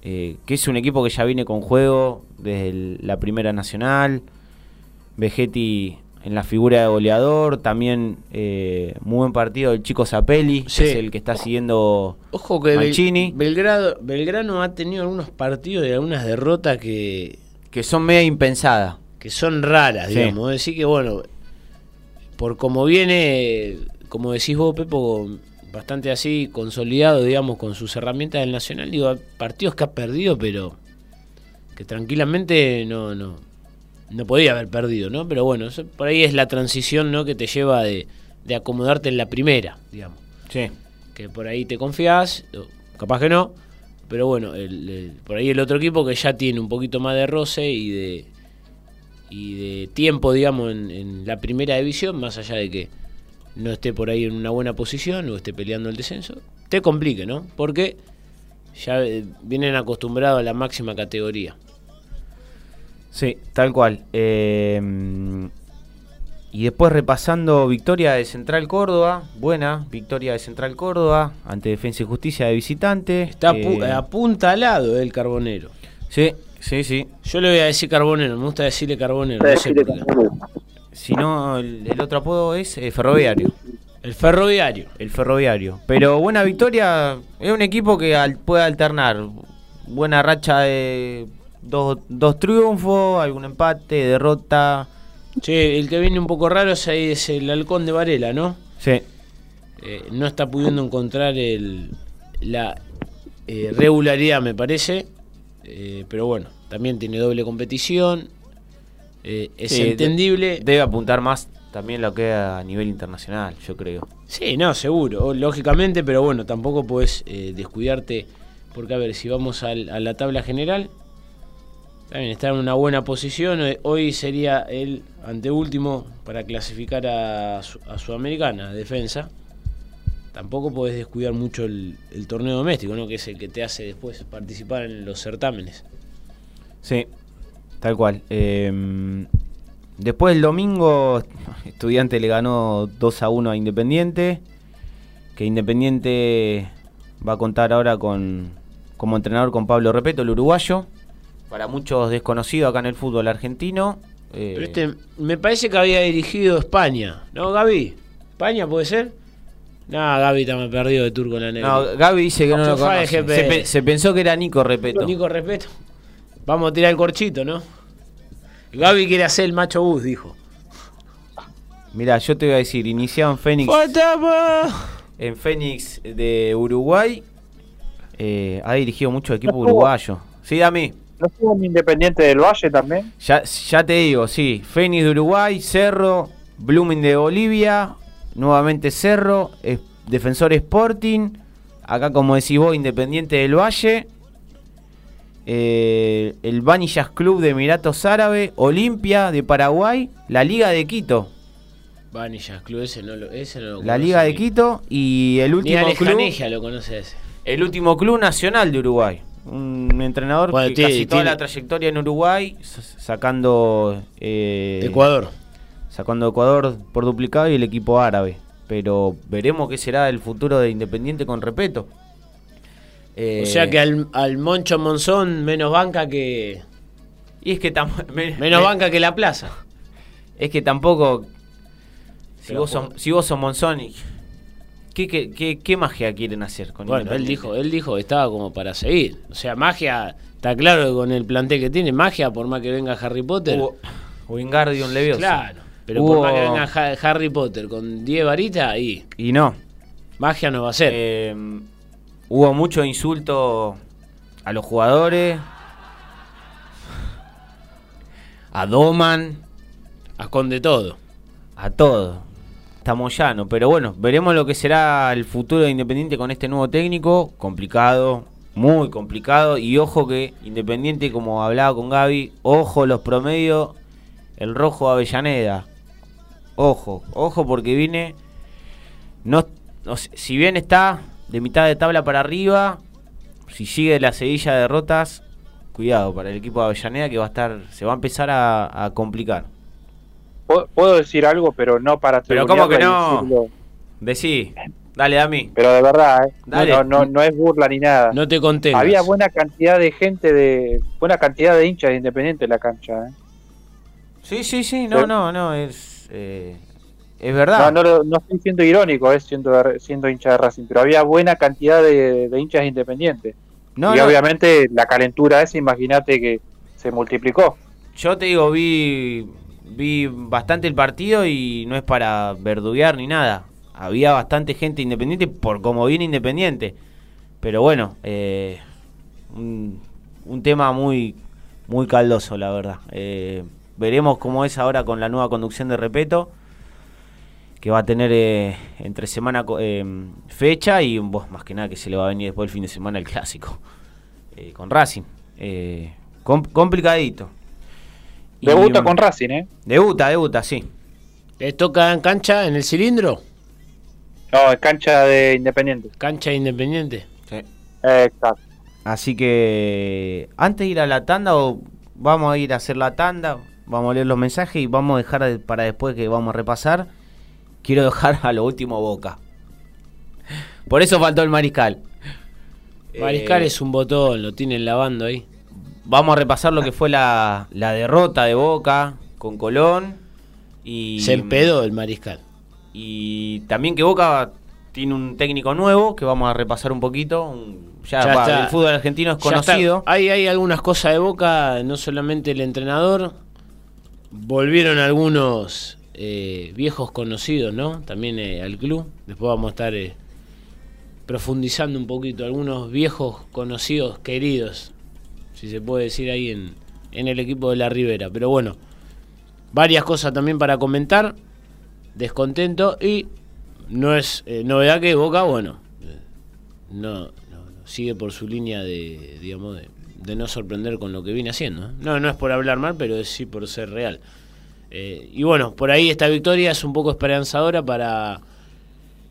eh, que es un equipo que ya viene con juego desde el- la Primera Nacional. Vegetti en la figura de goleador, también eh, muy buen partido del chico Zapelli, Sí. que es el que está siguiendo Ojo que Bel-. Belgrado, Belgrano ha tenido algunos partidos y algunas derrotas que, que son media impensadas. que son raras, Sí. digamos. Decir que, bueno, por como viene, como decís vos, Pepo, bastante así, consolidado, digamos, con sus herramientas del Nacional, digo, partidos que ha perdido, pero que tranquilamente no, no, no podía haber perdido, ¿no? Pero bueno, eso- por ahí es la transición, ¿no? Que te lleva de, de acomodarte en la primera, digamos. Sí. que por ahí te confías, capaz que no, pero bueno, el- el- por ahí el otro equipo que ya tiene un poquito más de roce y de y de tiempo, digamos, en, en la primera división, más allá de que no esté por ahí en una buena posición o esté peleando el descenso, te complique, ¿no? Porque ya eh, vienen acostumbrados a la máxima categoría. Sí, tal cual. Eh, y después repasando victoria de Central Córdoba, buena victoria de Central Córdoba ante Defensa y Justicia de visitante. Está Eh, apuntalado el carbonero. Sí, sí, sí. Yo le voy a decir carbonero, me gusta decirle carbonero, no sé por qué. Si no, el, el otro apodo es eh, Ferroviario. El ferroviario. El Ferroviario. Pero buena victoria. Es un equipo que al- puede alternar. Buena racha de dos, dos triunfos, algún empate, derrota. Che, el que viene un poco raro es ahí es el halcón de Varela, ¿no? Sí. Eh, no está pudiendo encontrar el, la eh, regularidad, me parece. Eh, pero bueno, también tiene doble competición. Eh, es Sí, entendible. Debe apuntar más también lo que a nivel internacional, yo creo. Sí, no, seguro, lógicamente, pero bueno, tampoco puedes eh, descuidarte. Porque, a ver, si vamos al- a la tabla general, también está en una buena posición. Eh, Hoy sería el anteúltimo para clasificar a, Su- a Sudamericana, defensa. Tampoco podés descuidar mucho el, el torneo doméstico, ¿no? que es el que te hace después participar en los certámenes. Sí, tal cual. Eh, después el domingo, Estudiante le ganó 2 a 1 a Independiente. Que Independiente va a contar ahora con como entrenador con Pablo Repeto, el uruguayo. Para muchos desconocido acá en el fútbol argentino. Eh, Pero este, me parece que había dirigido España, ¿no, Gaby? ¿España puede ser? No, Gaby está más perdido de turco en la negra. no, Gaby dice que no lo conoce. Se, pe- se pensó que era Nico Repeto. Nico, respeto. Vamos a tirar el corchito, ¿no? Gaby quiere hacer el macho bus, dijo. Mirá, yo te voy a decir, iniciado en Fénix, en Fénix de Uruguay. eh, ha dirigido No estuvo. uruguayos. Sí, a mí. ¿No estuvo en Independiente del Valle también? Ya, ya te digo, sí. Fénix de Uruguay, Cerro, Blooming de Bolivia, nuevamente Cerro, es- Defensor Sporting, acá como decís vos, Independiente del Valle, eh, el Vanillas Club de Emiratos Árabes, Olimpia de Paraguay, la Liga de Quito, Vanillas Club, ese no lo, ese no lo la Liga de ni- Quito y el último club, lo conoce ese. el último club nacional de Uruguay. Un entrenador Bueno, que tiene- casi toda la trayectoria en Uruguay, sacando eh, Ecuador. sacando Ecuador por duplicado y el equipo árabe. Pero veremos qué será el futuro de Independiente con Repeto. Eh, O sea que al, al Moncho Monzón menos banca que. Y es que, me- Menos me- banca que la plaza. es que tampoco. Si vos, sos, si vos sos Monzón, y- ¿qué, qué, qué, qué magia quieren hacer con Bueno, él dijo, él dijo que estaba como para seguir. O sea, magia, está claro que con el plantel que tiene, magia, por más que venga Harry Potter. Hubo Wingardium Leviosa. Claro. Pero Hubo- por más que venga Ha- Harry Potter con 10 varitas, y Y no. magia no va a ser. Eh, hubo mucho insulto a los jugadores. A Doman. a Esconde todo. a todo. Estamos llano, pero bueno, veremos lo que será el futuro de Independiente con este nuevo técnico. Complicado, muy complicado. Y ojo que Independiente, como hablaba con Gaby, ojo los promedios, el rojo Avellaneda. Ojo, ojo porque viene. No, si bien está de mitad de tabla para arriba, si sigue la seguilla de derrotas, cuidado para el equipo de Avellaneda que va a estar, se va a empezar a, a complicar. Puedo- decir algo, pero no para Pero ¿cómo que no? decirlo. Decí, dale a mí. Pero de verdad, ¿eh? Dale. No, no, no es burla ni nada. No te contengas. Había buena cantidad de gente, de buena cantidad de hinchas de Independiente en la cancha. ¿eh? Sí, sí, sí, no, Pero- no, no, es, eh, es No, verdad. no, no estoy siendo irónico, eh, siendo, siendo hincha de Racing, pero había buena cantidad de, de hinchas de Independiente. No, y no, obviamente la calentura esa, imagínate que se multiplicó. Yo te digo, vi, vi bastante el partido y no es para verduguear ni nada. Había bastante gente independiente por como viene independiente. Pero bueno, eh, un, un tema muy, muy caldoso, la verdad. Eh, veremos cómo es ahora con la nueva conducción de Repeto, que va a tener eh, entre semana eh, fecha y vos, más que nada que se le va a venir después el fin de semana el clásico eh, con Racing. Eh, com- complicadito. Debuta con Racing, ¿eh? Debuta, debuta, sí. ¿Le toca en cancha, en el cilindro? No, en cancha de Independiente. Cancha Independiente. sí. Exacto. Así que antes de ir a la tanda o vamos a ir a hacer la tanda, vamos a leer los mensajes y vamos a dejar de- para después que vamos a repasar. Quiero dejar a lo último Boca. Por eso faltó el Mariscal. Mariscal Eh, es un botón, lo tienen lavando ahí. Vamos a repasar lo que fue la, la derrota de Boca con Colón. Y, Se empedó el Mariscal. Y también que Boca tiene un técnico nuevo que vamos a repasar un poquito. un- ya, Ya va, está. el fútbol argentino es conocido. Hay, hay algunas cosas de Boca, no solamente el entrenador. Volvieron algunos eh, viejos conocidos, ¿no? También eh, al club. Después vamos a estar eh, profundizando un poquito. Algunos viejos conocidos, queridos, si se puede decir ahí en, en el equipo de la Ribera. Pero bueno, varias cosas también para comentar. Descontento y no es eh, novedad que Boca, bueno, no, no, sigue por su línea de, digamos, de, de no sorprender con lo que viene haciendo. No, no es por hablar mal, pero es sí por ser real. Eh, y bueno, por ahí esta victoria es un poco esperanzadora para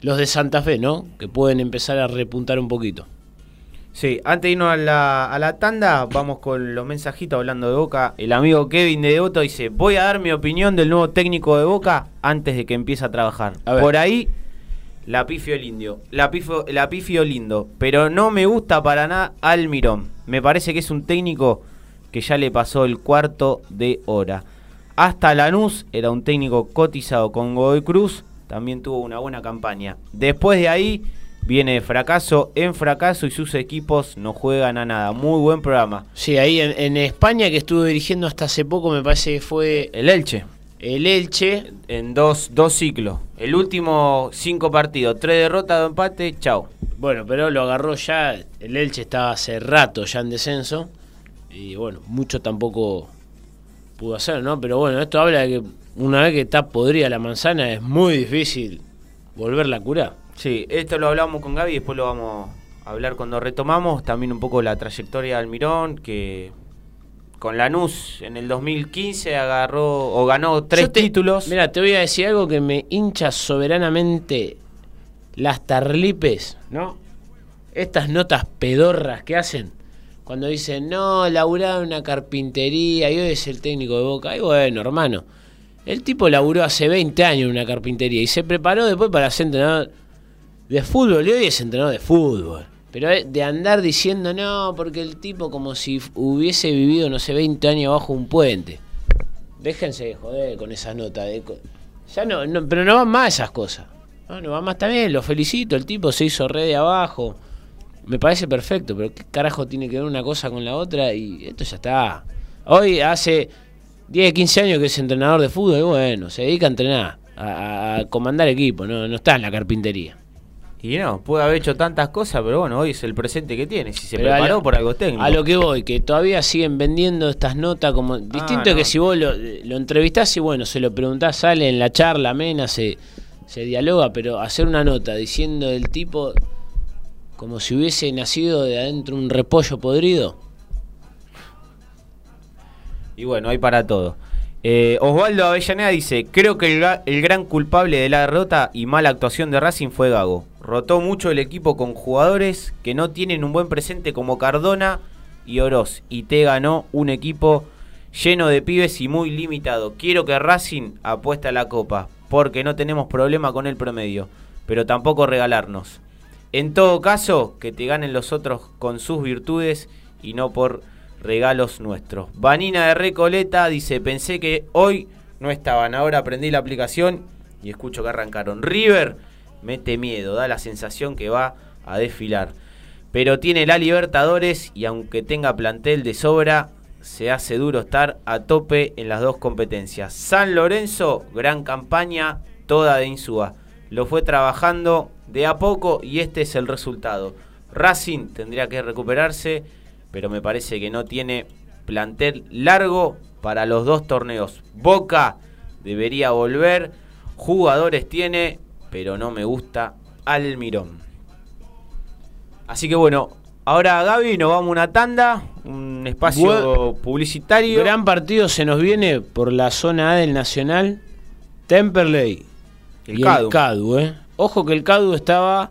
los de Santa Fe, ¿no? Que pueden empezar a repuntar un poquito. Sí, antes de irnos a la, a la tanda, vamos con los mensajitos hablando de Boca. El amigo Kevin de Devoto dice, voy a dar mi opinión del nuevo técnico de Boca antes de que empiece a trabajar. A. Por ahí, la pifio el indio. La pifio, la pifio lindo. Pero no me gusta para nada Almirón. Me parece que es un técnico que ya le pasó el cuarto de hora. Hasta Lanús era un técnico cotizado con Godoy Cruz. También tuvo una buena campaña. Después de ahí viene de fracaso en fracaso y sus equipos no juegan a nada. Muy buen programa. Sí, ahí en, en España que estuve dirigiendo hasta hace poco me parece que fue El Elche. el Elche. En dos, dos ciclos. El último cinco partidos. Tres derrotas, dos empates. Chao. Bueno, pero lo agarró ya. El Elche estaba hace rato ya en descenso. Y bueno, mucho tampoco pudo hacer, ¿no? Pero bueno, esto habla de que una vez que está podrida la manzana es muy difícil volverla a curar. Sí, esto lo hablamos con Gaby y después lo vamos a hablar cuando retomamos. También un poco la trayectoria de Almirón, que con Lanús en el 2015 agarró o ganó tres te- títulos. Mira, te voy a decir algo que me hincha soberanamente las tarlipes, ¿no? Estas notas pedorras que hacen cuando dicen, no, laburaba en una carpintería y hoy es el técnico de Boca. Y bueno, hermano, el tipo laburó hace 20 años en una carpintería y se preparó después para ser entrenador de fútbol y hoy es entrenador de fútbol. Pero de andar diciendo, no, porque el tipo como si hubiese vivido, no sé, 20 años bajo un puente. Déjense de joder con esas notas. de ya no, no- pero no van más esas cosas. No, no van más también, lo felicito, el tipo se hizo red de abajo. Me parece perfecto, pero ¿qué carajo tiene que ver una cosa con la otra? Y esto ya está. Hoy hace 10, 15 años que es entrenador de fútbol y bueno, se dedica a entrenar, a, a- comandar equipo, no, no está en la carpintería. Y no, puede haber hecho tantas cosas, pero bueno, hoy es el presente que tiene. Si se Pero preparó lo- por algo técnico. A lo que voy, que todavía siguen vendiendo estas notas como distinto no. que si vos lo, lo entrevistás y bueno, se lo preguntás, sale en la charla amena, se, se dialoga, pero hacer una nota diciendo del tipo como si hubiese nacido de adentro un repollo podrido. Y bueno, hay para todo. Eh, Osvaldo Avellaneda dice, creo que el, el gran culpable de la derrota y mala actuación de Racing fue Gago. Rotó mucho el equipo con jugadores que no tienen un buen presente como Cardona y Oroz. Y te ganó un equipo lleno de pibes y muy limitado. Quiero que Racing apueste a la copa, porque no tenemos problema con el promedio, pero tampoco regalarnos. En todo caso, que te ganen los otros con sus virtudes y no por regalos nuestros. Vanina de Recoleta dice, pensé que hoy no estaban, ahora aprendí la aplicación y escucho que arrancaron. River mete miedo, da la sensación que va a desfilar. Pero tiene la Libertadores y aunque tenga plantel de sobra, se hace duro estar a tope en las dos competencias. San Lorenzo, gran campaña, toda de Insúa. Lo fue trabajando de a poco y este es el resultado. Racing tendría que recuperarse, pero me parece que no tiene plantel largo para los dos torneos. Boca debería volver, jugadores tiene, pero no me gusta Almirón. Así que bueno, Ahora, Gaby, nos vamos a una tanda, un espacio publicitario. Gran partido se nos viene por la zona A del Nacional. Temperley. El Cadu. Cadu, ¿eh? Ojo que el Cadu estaba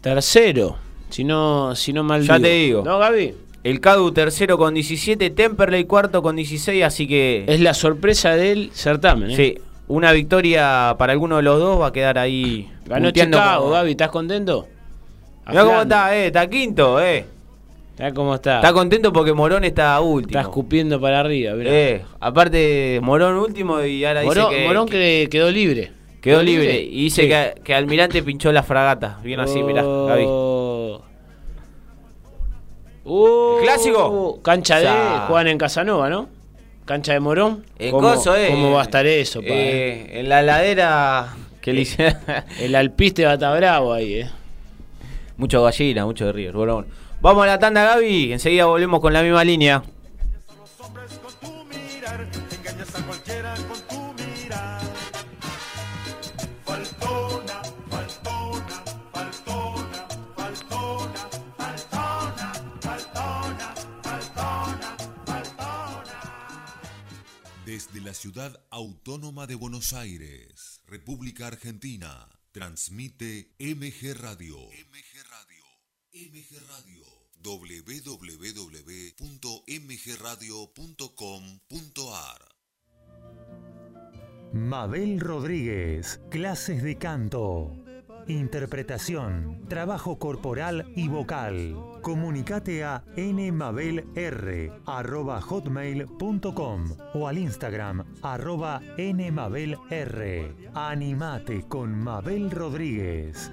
tercero, si no, si no mal Ya te digo. ¿No, Gaby? El Cadu tercero con 17, Temperley cuarto con 16, así que... Es la sorpresa del certamen, ¿eh? Sí, una victoria para alguno de los dos va a quedar ahí... Ganó Chicago, como- Gaby, ¿estás contento? Mirá cómo está, eh, está quinto, eh. Mirá cómo está. Está contento porque Morón está último. Está escupiendo para arriba, mirá. Eh, aparte, Morón último y ahora Morón, dice que, Morón que quedó libre. Quedó libre. Y dice Sí. que, que Almirante pinchó la fragata. Bien así, mirá, Gaby. Oh. Uh, ¿Clásico? Cancha de. Juegan en Casanova, ¿no? Cancha de Morón. En ¿Cómo, coso, eh. ¿Cómo va a estar eso, pa? Eh, En la ladera que le. El alpiste va a estar bravo ahí, eh. mucho gallina, mucho de bueno. Vamos a la tanda, Gaby. Enseguida volvemos con la misma línea. La ciudad autónoma de Buenos Aires, República Argentina, transmite MG Radio. MG Radio. MG Radio. www.mgradio.com.ar Mabel Rodríguez, clases de canto, interpretación, trabajo corporal y vocal. Comunicate a nmabelr@hotmail.com o al Instagram arroba nmabelr. Animate con Mabel Rodríguez.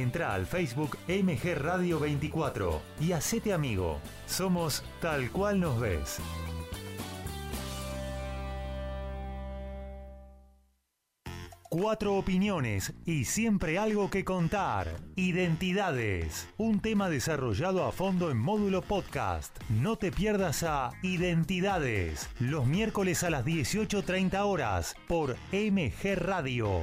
Entra al Facebook MG Radio 24 y hacete amigo. Somos tal cual nos ves. Cuatro opiniones y siempre algo que contar. Identidades. Un tema desarrollado a fondo en módulo podcast. No te pierdas a Identidades. Los miércoles a las 18.30 horas por MG Radio.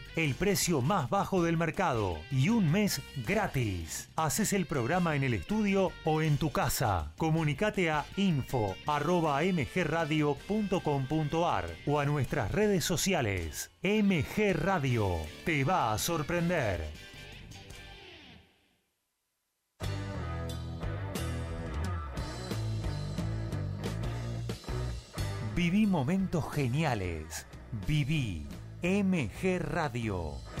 el precio más bajo del mercado y un mes gratis. Haces el programa en el estudio o en tu casa. Comunicate a info@mgradio.com.ar o a nuestras redes sociales. MG Radio te va a sorprender. Viví momentos geniales. Viví MG Radio.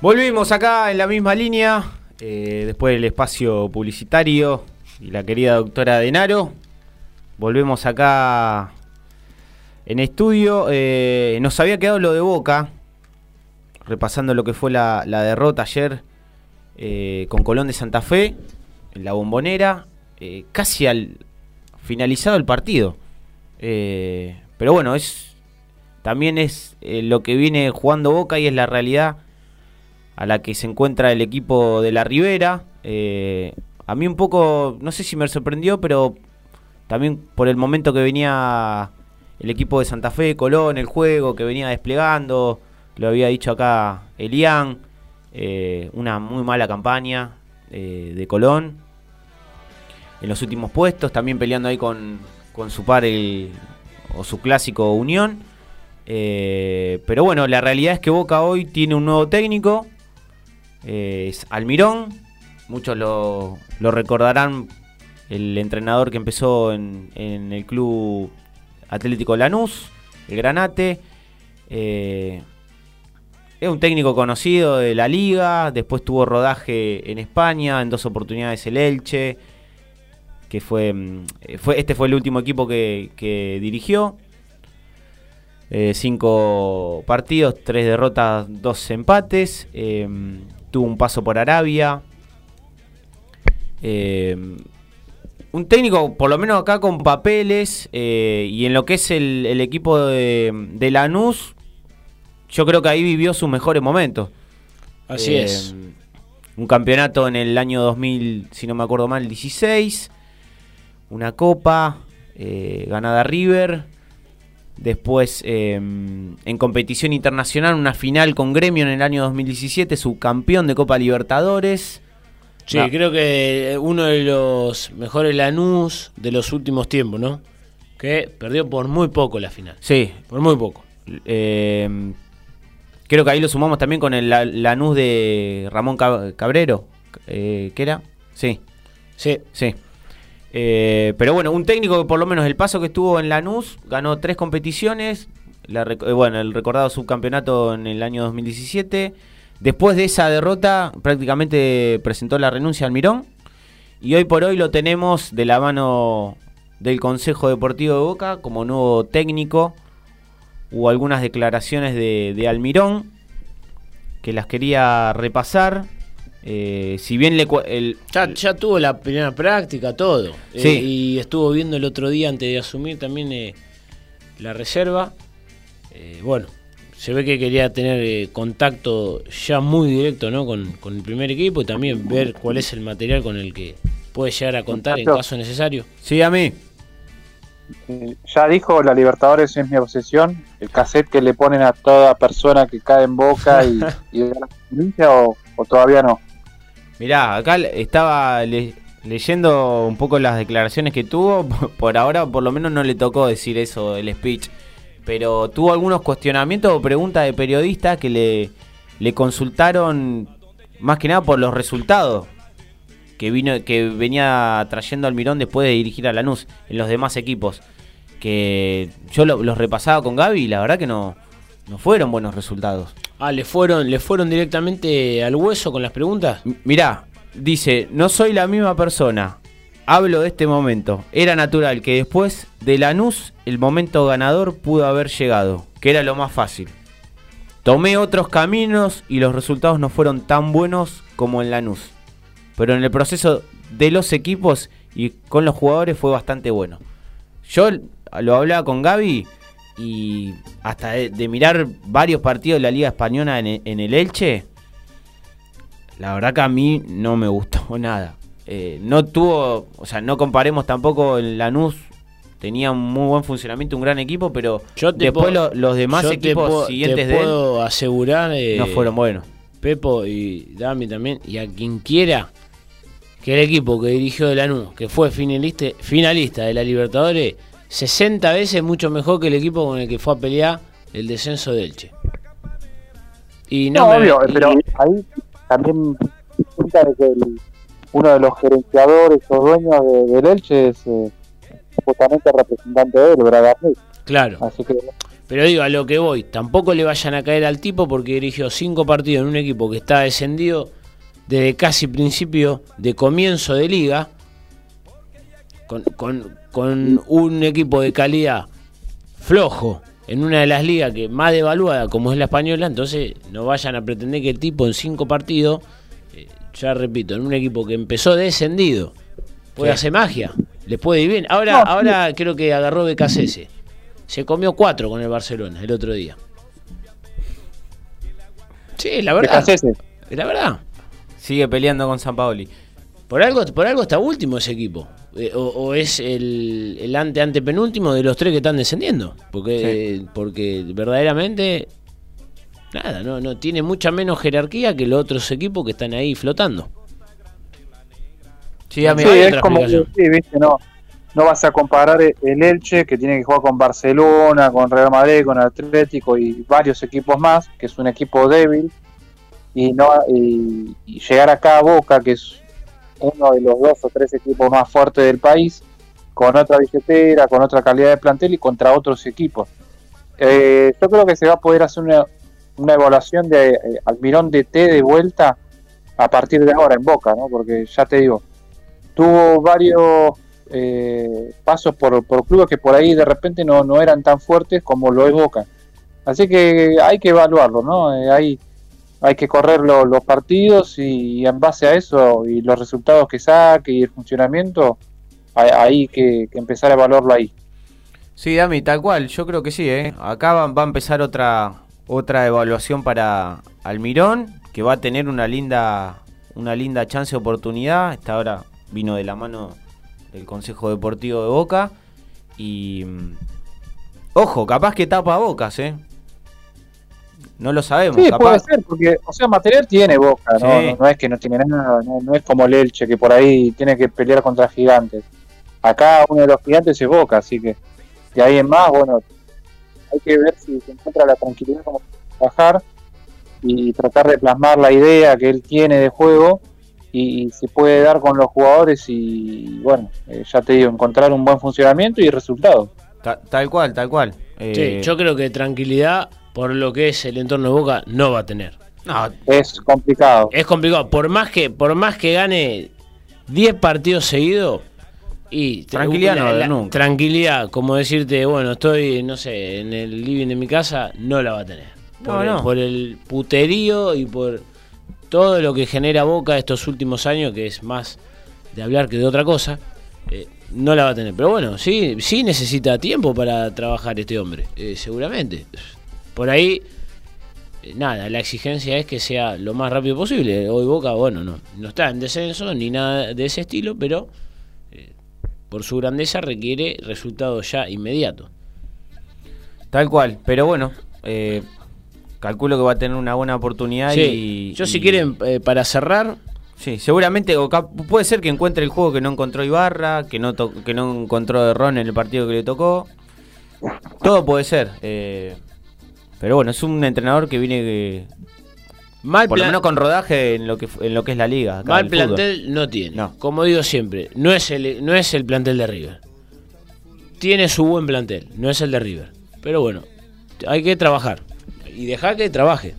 Volvimos acá en la misma línea, eh, después del espacio publicitario y la querida doctora Denaro. Volvemos acá en estudio. Eh, nos había quedado lo de Boca, repasando lo que fue la, derrota ayer eh, con Colón de Santa Fe, en la bombonera, casi al finalizado el partido. Pero bueno, es también es lo que viene jugando Boca y es la realidad a la que se encuentra el equipo de la Ribera. Eh, a mí un poco, no sé si me sorprendió, pero también por el momento que venía el equipo de Santa Fe, Colón, el juego que venía desplegando, lo había dicho acá Elian, eh, una muy mala campaña eh, de Colón. En los últimos puestos, también peleando ahí con, con su par el, o su clásico Unión. Pero bueno, la realidad es que Boca hoy tiene un nuevo técnico, eh, es Almirón. Muchos lo, recordarán, el entrenador que empezó en, el club Atlético Lanús, el Granate. Eh, es un técnico conocido de la liga, después tuvo rodaje en España, en dos oportunidades el Elche, que fue, mm, eh, este fue el último equipo que, dirigió. Cinco partidos, tres derrotas, dos empates. Tuvo un paso por Arabia. Eh, un técnico, por lo menos acá con papeles, eh, y en lo que es el, el equipo de, de Lanús, yo creo que ahí vivió sus mejores momentos. Así Eh, es. Un campeonato en el año 2000, si no me acuerdo mal, 16. Una copa eh, ganada River. Después, eh, en competición internacional, una final con Gremio en el año 2017, subcampeón de Copa Libertadores. Sí, No. creo que uno de los mejores Lanús de los últimos tiempos, ¿no? Que perdió por muy poco la final. Sí, Por muy poco. eh, creo que ahí lo sumamos también con el La- Lanús de Ramón Cab- Cabrero. Eh, ¿Qué era? Sí. Sí. Sí. Eh, pero bueno, un técnico que por lo menos el paso que estuvo en Lanús ganó tres competiciones. Eh, bueno, el recordado subcampeonato en el año 2017. Después de esa derrota, prácticamente presentó la renuncia al Mirón. Y hoy por hoy lo tenemos de la mano del Consejo Deportivo de Boca como nuevo técnico. Hubo algunas declaraciones de, de Almirón que las quería repasar. Eh, si bien le, cu- el, Ya, ya tuvo la primera práctica, todo. Eh, Sí. y estuvo viendo el otro día antes de asumir también eh, la reserva. Eh, bueno, se ve que quería tener eh, contacto ya muy directo ¿no? con, con el primer equipo y también ver cuál es el material con el que puede llegar a contar en caso necesario. Sí, a mí. Eh, Ya dijo la Libertadores es mi obsesión, el cassette que le ponen a toda persona que cae en boca y, y la experiencia o, o todavía no. Mirá, acá estaba le- leyendo un poco las declaraciones que tuvo. Por ahora, por lo menos, no le tocó decir eso, el speech. Pero tuvo algunos cuestionamientos o preguntas de periodistas que le, consultaron más que nada por los resultados que vino que venía trayendo Almirón después de dirigir a Lanús en los demás equipos. Que yo lo- los repasaba con Gaby y la verdad que no, no fueron buenos resultados. Ah, ¿le fueron, ¿le fueron directamente al hueso con las preguntas? M- Mirá, dice, no soy la misma persona. Hablo de este momento. Era natural que después de Lanús el momento ganador pudo haber llegado, que era lo más fácil. Tomé otros caminos y los resultados no fueron tan buenos como en Lanús. Pero en el proceso de los equipos y con los jugadores fue bastante bueno. Yo lo hablaba con Gaby y hasta de, de mirar varios partidos de la Liga Española en en el Elche, la verdad que a mí no me gustó nada. Eh, no tuvo, o sea, no comparemos tampoco el Lanús tenía un muy buen funcionamiento, un gran equipo, pero Yo te después puedo- lo- los demás yo te equipos puedo- siguientes te de él puedo asegurar eh, no fueron buenos. Pepo y Dami también, y a quien quiera, que el equipo que dirigió de Lanús, que fue finalista, finalista de la Libertadores, 60 veces mucho mejor que el equipo con el que fue a pelear el descenso de Elche. Y no, No, me- obvio, pero ahí también cuenta de que el- uno de los gerenciadores o dueños de, del Elche es eh, justamente representante de él, Bragarnik. Claro, Así que pero digo, a lo que voy, tampoco le vayan a caer al tipo porque dirigió cinco partidos en un equipo que está descendido desde casi principio de comienzo de liga, con, con- con un equipo de calidad flojo en una de las ligas que más devaluada como es la española, entonces no vayan a pretender que el tipo en cinco partidos, eh, ya repito, en un equipo que empezó descendido, puede Sí. hacer magia, le puede ir bien. Ahora, No, ahora creo que agarró BKCS. Se comió cuatro con el Barcelona el otro día. Sí, la verdad. Becasese. La verdad. Sigue peleando con San Paoli. Por algo, por algo está último ese equipo. Eh, o, o es el, el ante ante penúltimo de los tres que están descendiendo. Porque, Sí. eh, porque verdaderamente nada, no, no tiene mucha menos jerarquía que los otros equipos que están ahí flotando. Sí, a mí- Sí, hay es otra como que, sí, viste, no, no vas a comparar el Elche que tiene que jugar con Barcelona, con Real Madrid, con Atlético y varios equipos más, que es un equipo débil, y no y, y llegar acá a Boca, que es uno de los dos o tres equipos más fuertes del país, con otra billetera, con otra calidad de plantel y contra otros equipos. Eh, yo creo que se va a poder hacer una, una evaluación de eh, Almirón de T de vuelta a partir de ahora en Boca, ¿no? Porque ya te digo, tuvo varios eh, pasos por, por clubes que por ahí de repente no, no eran tan fuertes como lo es Boca. Así que hay que evaluarlo, ¿no? Eh, hay, hay que correr lo- los partidos y, en base a eso y los resultados que saque y el funcionamiento, hay, que, empezar a evaluarlo ahí. Sí, Dami, tal cual, yo creo que sí, ¿eh? Acá va, va a empezar otra otra evaluación para Almirón, que va a tener una linda una linda chance de oportunidad. Esta ahora vino de la mano del Consejo Deportivo de Boca y mm, ojo, capaz que tapa Bocas, ¿eh? No lo sabemos, Sí, capaz. puede ser, porque, o sea, material tiene Boca, ¿no? Sí. No, no es que no tiene nada, no, no es como el Elche, que por ahí tiene que pelear contra gigantes. Acá uno de los gigantes es Boca, así que de ahí en más, bueno, hay que ver si se encuentra la tranquilidad como para trabajar y tratar de plasmar la idea que él tiene de juego y, y se puede dar con los jugadores y, bueno, eh, ya te digo, encontrar un buen funcionamiento y resultados. Ta- tal cual, tal cual. Eh, Sí, yo creo que tranquilidad, por lo que es el entorno de Boca, no va a tener. no, Es complicado. Es complicado. Por más que, por más que gane 10 partidos seguidos. Y Tranquilidad no, nunca. Tranquilidad, como decirte, bueno, estoy, no sé, en el living de mi casa, no la va a tener. No, el, no. por el puterío y por todo lo que genera Boca estos últimos años, que es más de hablar que de otra cosa, eh, no la va a tener. Pero bueno, sí, sí necesita tiempo para trabajar este hombre, eh, seguramente. Por ahí, eh, nada, la exigencia es que sea lo más rápido posible. Hoy Boca, bueno, no, no está en descenso ni nada de ese estilo, pero eh, por su grandeza requiere resultados ya inmediatos. tal cual. Pero bueno, eh, calculo que va a tener una buena oportunidad Sí, y... yo si y- quieren, eh, para cerrar, Sí, seguramente puede ser que encuentre el juego que no encontró Ibarra, que no que no encontró Ron en el partido que le tocó. Todo puede ser. eh, pero bueno, es un entrenador que viene que, mal, por lo menos con rodaje en lo que en lo que es la liga. acá, mal fútbol. plantel no tiene. No. Como digo siempre, no es, el, no es el plantel de River. Tiene su buen plantel, no es el de River. Pero bueno, hay que trabajar. Y dejar que trabaje.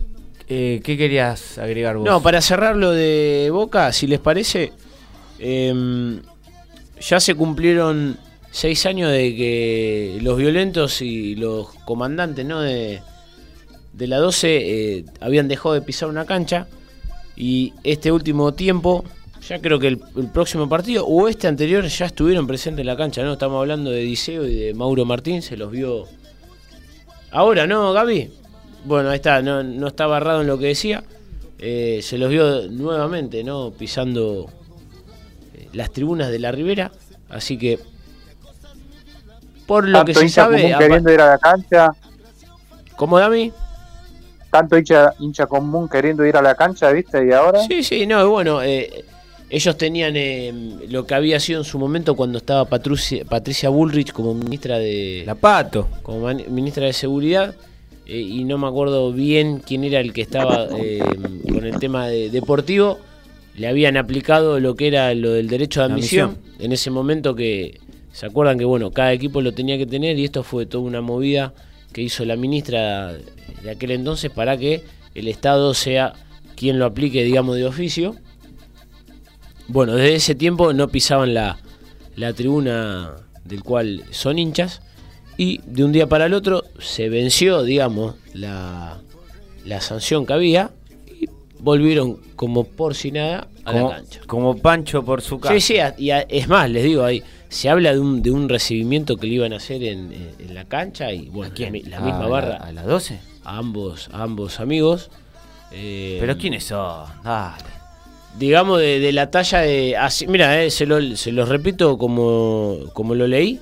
Eh, ¿Qué querías agregar vos? No, para cerrar lo de Boca, si les parece, em, ya se cumplieron seis años de que los violentos y los comandantes ¿no? de, de la 12 eh, habían dejado de pisar una cancha y este último tiempo, ya creo que el, el próximo partido o este anterior ya estuvieron presentes en la cancha, ¿no? Estamos hablando de Diceo y de Mauro Martín, se los vio ahora, ¿no, Gaby? Bueno, ahí está, no, no estaba errado en lo que decía. Eh, se los vio nuevamente, ¿no? Pisando eh, las tribunas de la Ribera. Así que por lo que tanto se sabe, queriendo ir a la cancha, ¿cómo Dami? Tanto hincha, hincha común queriendo ir a la cancha, ¿viste? Y ahora, Sí, sí, no, bueno, eh, ellos tenían eh, lo que había sido en su momento cuando estaba Patricia, Patricia Bullrich como ministra de La Pato. como man- ministra de seguridad eh, y no me acuerdo bien quién era el que estaba eh, con el tema de- deportivo. Le habían aplicado lo que era lo del derecho de admisión. en ese momento que se acuerdan que bueno cada equipo lo tenía que tener y esto fue toda una movida que hizo la ministra de aquel entonces para que el Estado sea quien lo aplique digamos de oficio. Bueno, desde ese tiempo no pisaban la, la tribuna del cual son hinchas y de un día para el otro se venció, digamos, la, la sanción que había y volvieron como por si nada a Como, la cancha. como Pancho por su casa. Sí, sí, y a- es más, les digo ahí, se habla de un, de un recibimiento que le iban a hacer en, en- en la cancha y bueno, la, mi- la ¿A misma la- barra ¿A las 12? a ambos, a ambos amigos. eh, ¿Pero quiénes son? Dale. digamos, de, de la talla de. Así, mira, eh, se, lo, se los repito como, como lo leí.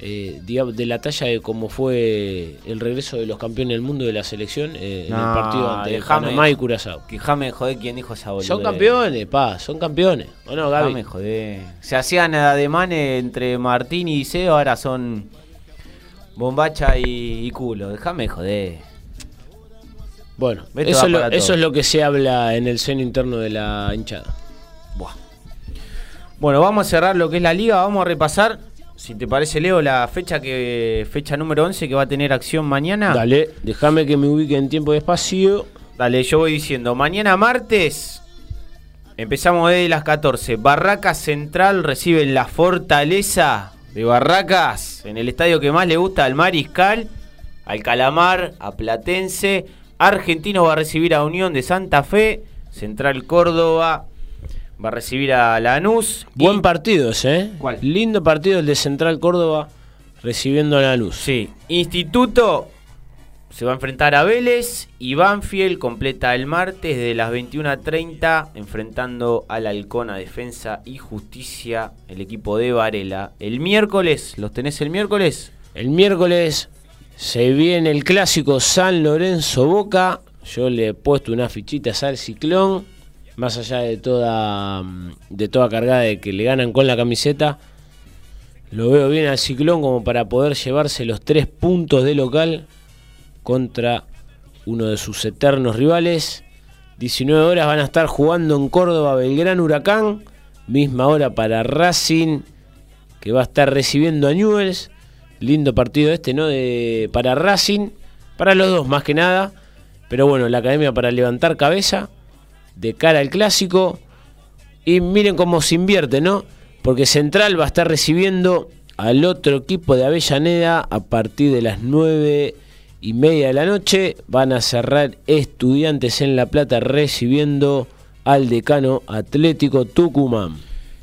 Eh, digamos, de la talla de cómo fue el regreso de los campeones del mundo de la selección eh, en el partido ante dejame. Panamá y Curazao. Que Jame joder quién dijo esa boludez. Son campeones, pa, son campeones. ¿O no, Gaby? Joder. Se hacían ademanes entre Martín y Seo, ahora son bombacha y, y culo. Déjame joder. Bueno, eso lo, eso es lo que se habla en el seno interno de la hinchada. Buah. Bueno, vamos a cerrar lo que es la liga. Vamos a repasar, si te parece, Leo, la fecha que fecha número 11 que va a tener acción mañana. Dale, déjame que me ubique en tiempo y espacio. Dale, yo voy diciendo. Mañana martes empezamos desde las 14. Barracas Central recibe la Fortaleza de Barracas en el estadio que más le gusta al Mariscal, al Calamar, a Platense. Argentino va a recibir a Unión de Santa Fe. Central Córdoba va a recibir a Lanús. y- Buen partido ese, ¿eh? ¿Cuál? Lindo partido el de Central Córdoba recibiendo a la luz. Sí, Instituto se va a enfrentar a Vélez y Banfield completa el martes de las 21.30 enfrentando al Halcón a Defensa y Justicia, el equipo de Varela. El miércoles, ¿los tenés el miércoles? El miércoles se viene el clásico San Lorenzo Boca. Yo le he puesto una fichita al ciclón. Más allá de toda, de toda cargada de que le ganan con la camiseta. Lo veo bien al ciclón como para poder llevarse los tres puntos de local contra uno de sus eternos rivales. 19 horas van a estar jugando en Córdoba Belgrano Huracán. Misma hora para Racing que va a estar recibiendo a Newells. Lindo partido este, ¿no? De, para Racing, para los dos más que nada. Pero bueno, la academia para levantar cabeza de cara al clásico. Y miren cómo se invierte, ¿no? Porque Central va a estar recibiendo al otro equipo de Avellaneda a partir de las 9 y media de la noche. Van a cerrar estudiantes en La Plata recibiendo al decano Atlético Tucumán.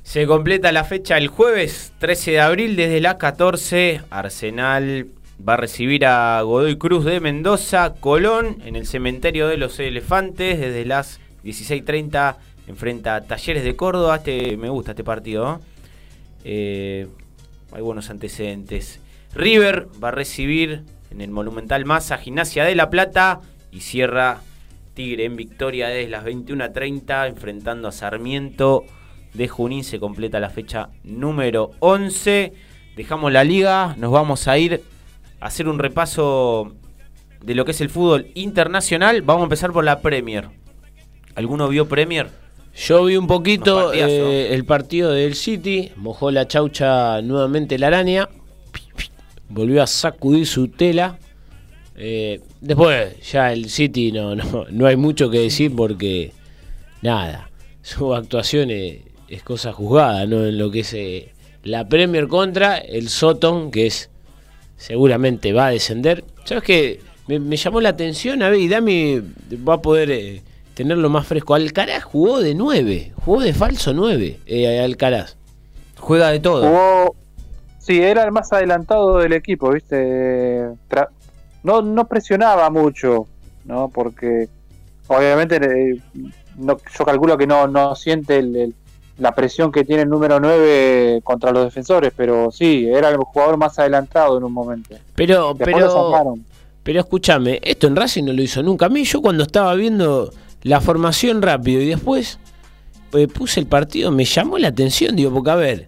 Se completa la fecha el jueves 13 de abril desde las 14. Arsenal va a recibir a Godoy Cruz de Mendoza. Colón en el cementerio de los elefantes desde las 16.30 enfrenta a Talleres de Córdoba. Este me gusta este partido. ¿no? Eh, hay buenos antecedentes. River va a recibir en el Monumental Massa Gimnasia de La Plata y cierra Tigre en victoria desde las 21.30 enfrentando a Sarmiento de Junín. Se completa la fecha número 11. Dejamos la liga, nos vamos a ir a hacer un repaso de lo que es el fútbol internacional. Vamos a empezar por la Premier. ¿Alguno vio Premier? Yo vi un poquito eh, el partido del City, mojó la chaucha nuevamente la araña, volvió a sacudir su tela. Eh, después ya el City no, no, no hay mucho que decir porque nada, su actuación es, es cosa juzgada, ¿no? En lo que es eh, la Premier contra el Soton, que es seguramente va a descender. ¿Sabes qué? Me, me llamó la atención, a ver, y Dami va a poder tenerlo más fresco. Alcaraz jugó de 9, jugó de falso 9, eh, Alcaraz. Juega de todo. Jugó. Sí, era el más adelantado del equipo, ¿viste? Tra- No, no presionaba mucho, ¿no? Porque obviamente eh, no, yo calculo que no, no siente el, el- la presión que tiene el número 9 contra los defensores, pero sí, era el jugador más adelantado en un momento. Pero, Después lo pero, sacaron. pero escúchame, esto en Racing no lo hizo nunca. A mí yo cuando estaba viendo la formación rápido y después eh, puse el partido, me llamó la atención, digo, porque a ver,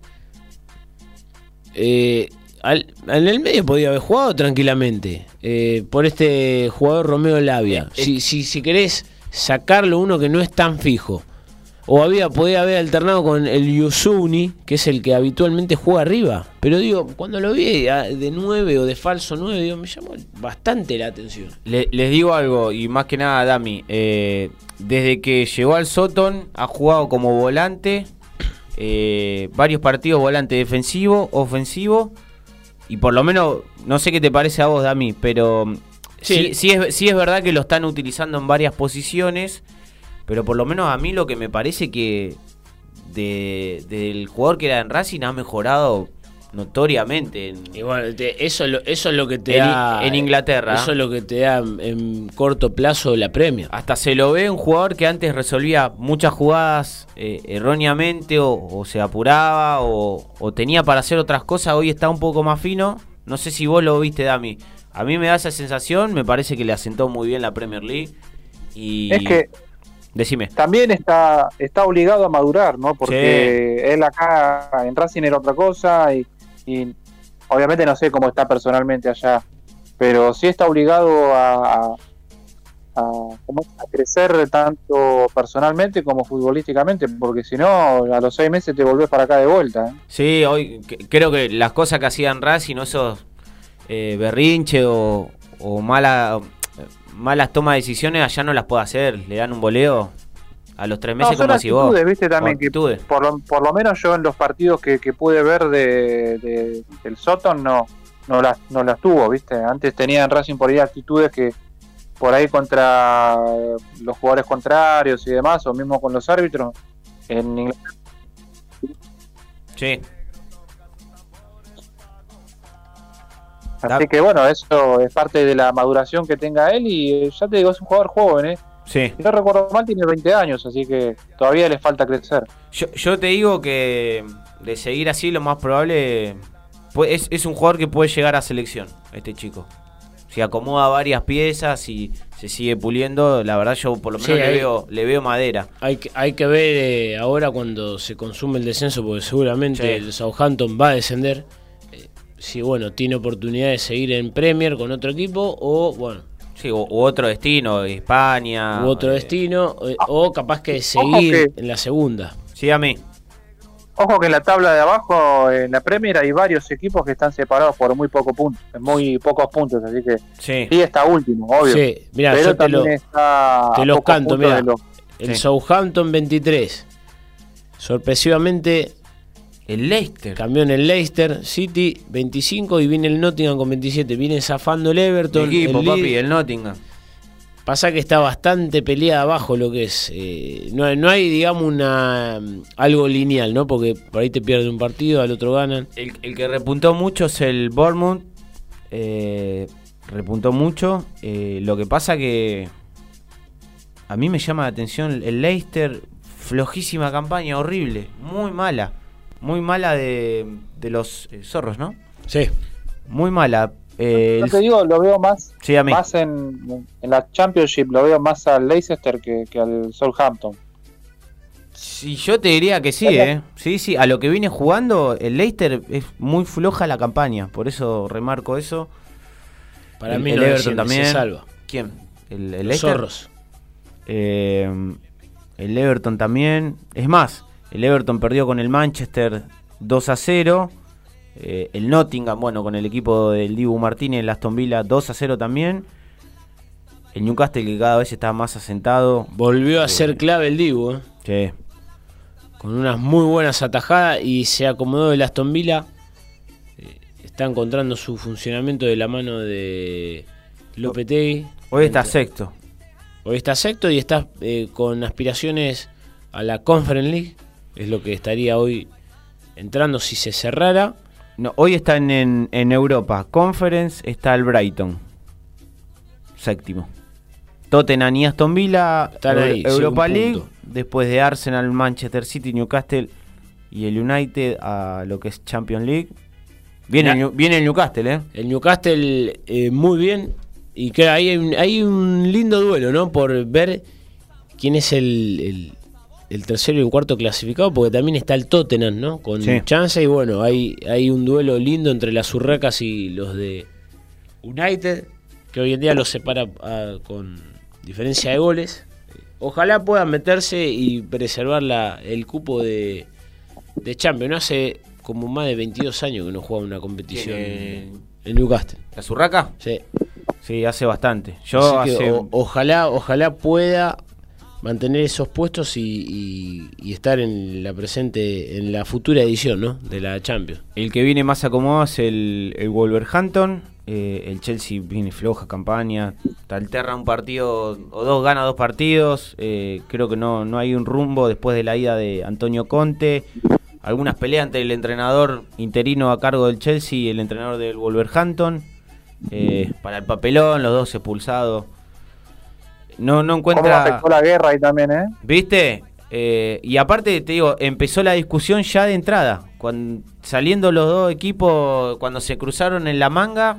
eh, al- en el medio podía haber jugado tranquilamente eh, por este jugador Romeo Labia. Si, si, si querés sacarlo uno que no es tan fijo. O había, podía haber alternado con el Yusuni, que es el que habitualmente juega arriba. Pero digo, cuando lo vi ah, de 9 o de falso 9, digo, me llamó bastante la atención. Le- les digo algo, y más que nada, Dami. eh, desde que llegó al Soton, ha jugado como volante. eh, varios partidos volante defensivo, ofensivo. Y por lo menos, no sé qué te parece a vos, Dami, pero sí, Sí. sí, es, sí es verdad que lo están utilizando en varias posiciones. Pero por lo menos a mí lo que me parece que de- del jugador que era en Racing ha mejorado notoriamente. en- Y bueno, te- eso, es lo- eso es lo que te En da. en Inglaterra. Eso es lo que te da en, en corto plazo la Premier. Hasta se lo ve un jugador que antes resolvía muchas jugadas eh, erróneamente o, o se apuraba o, o tenía para hacer otras cosas. Hoy está un poco más fino. No sé si vos lo viste, Dami. A mí me da esa sensación. Me parece que le asentó muy bien la Premier League. Y Es que Decime. también está, está obligado a madurar, ¿no? Porque él acá en Racing era otra cosa y, y obviamente no sé cómo está personalmente allá, pero sí está obligado a, a, crecer tanto personalmente como futbolísticamente, porque si no, a los seis meses te volvés para acá de vuelta. ¿eh? Sí, hoy creo que las cosas que hacían Racing, no esos eh, berrinche o, o mala, malas tomas de decisiones, allá no las puede hacer. Le dan un boleo a los tres No, meses, son como si vos. viste, también, que por lo, por lo menos yo en los partidos que, que pude ver de, de- del Soton no, no, las, no las tuvo, viste. Antes tenía en Racing por ahí actitudes que por ahí contra los jugadores contrarios y demás, o mismo con los árbitros. En Inglaterra Sí. Así Da- que bueno, eso es parte de la maduración que tenga él y eh, ya te digo, es un jugador joven, ¿eh? Sí. Si no recuerdo mal, tiene 20 años, así que todavía le falta crecer. Yo, yo te digo que de seguir así, lo más probable pu- es, es un jugador que puede llegar a selección, este chico. Si acomoda varias piezas y se sigue puliendo, la verdad yo por lo menos Sí, le, ahí- veo, le veo madera. Hay que, hay que ver eh, ahora cuando se consume el descenso, porque seguramente Sí. el Southampton va a descender. Si bueno, tiene oportunidad de seguir en Premier con otro equipo o bueno, Sí, u, u otro destino, España. u otro eh, destino, eh, o capaz que seguir que- en la segunda. Sí, a mí. Ojo que en la tabla de abajo, en la Premier, hay varios equipos que están separados por muy poco puntos, muy pocos puntos, así que Sí. sí está último, obvio. Sí, mira, pero yo te lo, también está te los pocos canto, mira. los- el Sí. Southampton 23. Sorpresivamente El Leicester. cambió en el Leicester City 25 y viene el Nottingham con 27. Viene zafando el Everton. equipo, el papi, Leeds. el Nottingham. Pasa que está bastante peleada abajo lo que es. eh, no, hay- no hay, digamos, una algo lineal, ¿no? Porque por ahí te pierden un partido, al otro ganan. El, el que repuntó mucho es el Bournemouth. eh, repuntó mucho. eh, lo que pasa que a mí me llama la atención el Leicester. Flojísima campaña, horrible. Muy mala. Muy mala de, de los eh, zorros, ¿no? Sí. Muy mala. eh, Yo el- te digo, lo veo más, sí, a mí. más en, en la Championship, lo veo más al Leicester que, que al Southampton. Sí, yo te diría que sí, ¿eh? Sí, sí. A lo que viene jugando, el Leicester es muy floja la campaña. Por eso remarco eso. Para El- mí el no Everton también. se salva. ¿Quién? ¿El, el Los Leicester? zorros. Eh, el Everton también. Es más, el Everton perdió con el Manchester 2 a 0. Eh, el Nottingham, bueno, con el equipo del Dibu Martínez, el Aston Villa 2 a 0 también. El Newcastle que cada vez está más asentado. Volvió a ser clave el Dibu, ¿eh? Sí. con unas muy buenas atajadas y se acomodó el Aston Villa. Eh, está encontrando su funcionamiento de la mano de Lopetegui. Hoy está sexto. Hoy está sexto y está eh, con aspiraciones a la Conference League. Es lo que estaría hoy entrando si se cerrara. No, hoy está en, en, Europa. Conference está el Brighton. Séptimo. Tottenham y Aston Villa. Están ahí, Europa League. Después de Arsenal, Manchester City, Newcastle. y el United a lo que es Champions League. Viene, el, viene el Newcastle, ¿eh? El Newcastle eh, muy bien. Y que hay, un- hay un lindo duelo, ¿no? Por ver quién es el, el- el tercero y el cuarto clasificado, porque también está el Tottenham, ¿no? Con Sí. chance y bueno, hay, hay un duelo lindo entre las Urracas y los de United, que hoy en día los separa ah, con diferencia de goles. Ojalá puedan meterse y preservar la, el cupo de, de Champions. ¿no? Hace como más de 22 años que no juega una competición ¿Tiene- en Newcastle. ¿La Zurraca? Sí. Sí, hace bastante. Yo hace... o- ojalá, ojalá pueda mantener esos puestos y, estar en la presente, en la futura edición, ¿no? De la Champions. El que viene más acomodado es el, Wolverhampton. Eh, el Chelsea viene floja campaña. Te alterna un partido o dos, gana dos partidos. Eh, creo que no, no hay un rumbo después de la ida de Antonio Conte. Algunas peleas entre el entrenador interino a cargo del Chelsea y el entrenador del Wolverhampton. Eh, para el papelón, los dos expulsados. No, no ¿Cómo encuentra. afectó la guerra ahí también, eh? ¿Viste? Eh, y aparte, te digo, empezó la discusión ya de entrada. Cuando, saliendo los dos equipos, cuando se cruzaron en la manga,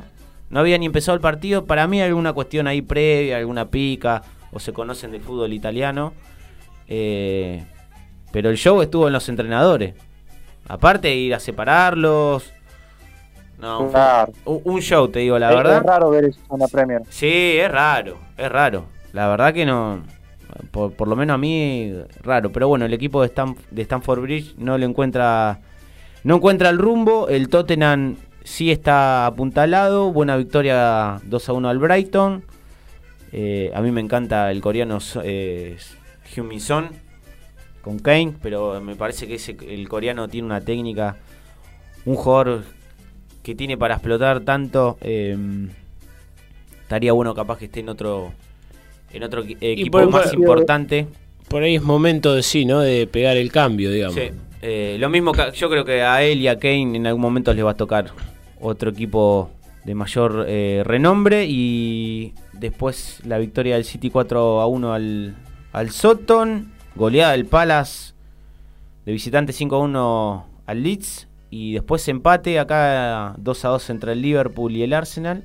no había ni empezado el partido. Para mí hay alguna cuestión ahí previa, alguna pica, o se conocen del fútbol italiano. Eh, pero el show estuvo en los entrenadores. Aparte de ir a separarlos. No, Claro. un, un show, te digo, la Es- verdad. Es raro ver eso en la Premier. Sí, es raro, es raro. La verdad que no, por, lo menos a mí, raro. Pero bueno, el equipo de, Stam- de Stamford Bridge no le encuentra, no encuentra el rumbo. El Tottenham sí está apuntalado. Buena victoria 2 a 1 al Brighton. Eh, a mí me encanta el coreano eh, Son con Kane, pero me parece que el coreano tiene una técnica, un jugador que tiene para explotar tanto. eh, estaría bueno capaz que esté en otro en otro equi- equipo por- más por- importante. Por ahí es momento de sí, ¿no? De pegar el cambio, digamos. Sí, eh, lo mismo que yo creo que a él y a Kane en algún momento les va a tocar otro equipo de mayor eh, renombre y después la victoria del City 4 a 1 al, al Soton, goleada del Palace de visitante 5 a 1 al Leeds y después empate acá 2 a 2 entre el Liverpool y el Arsenal.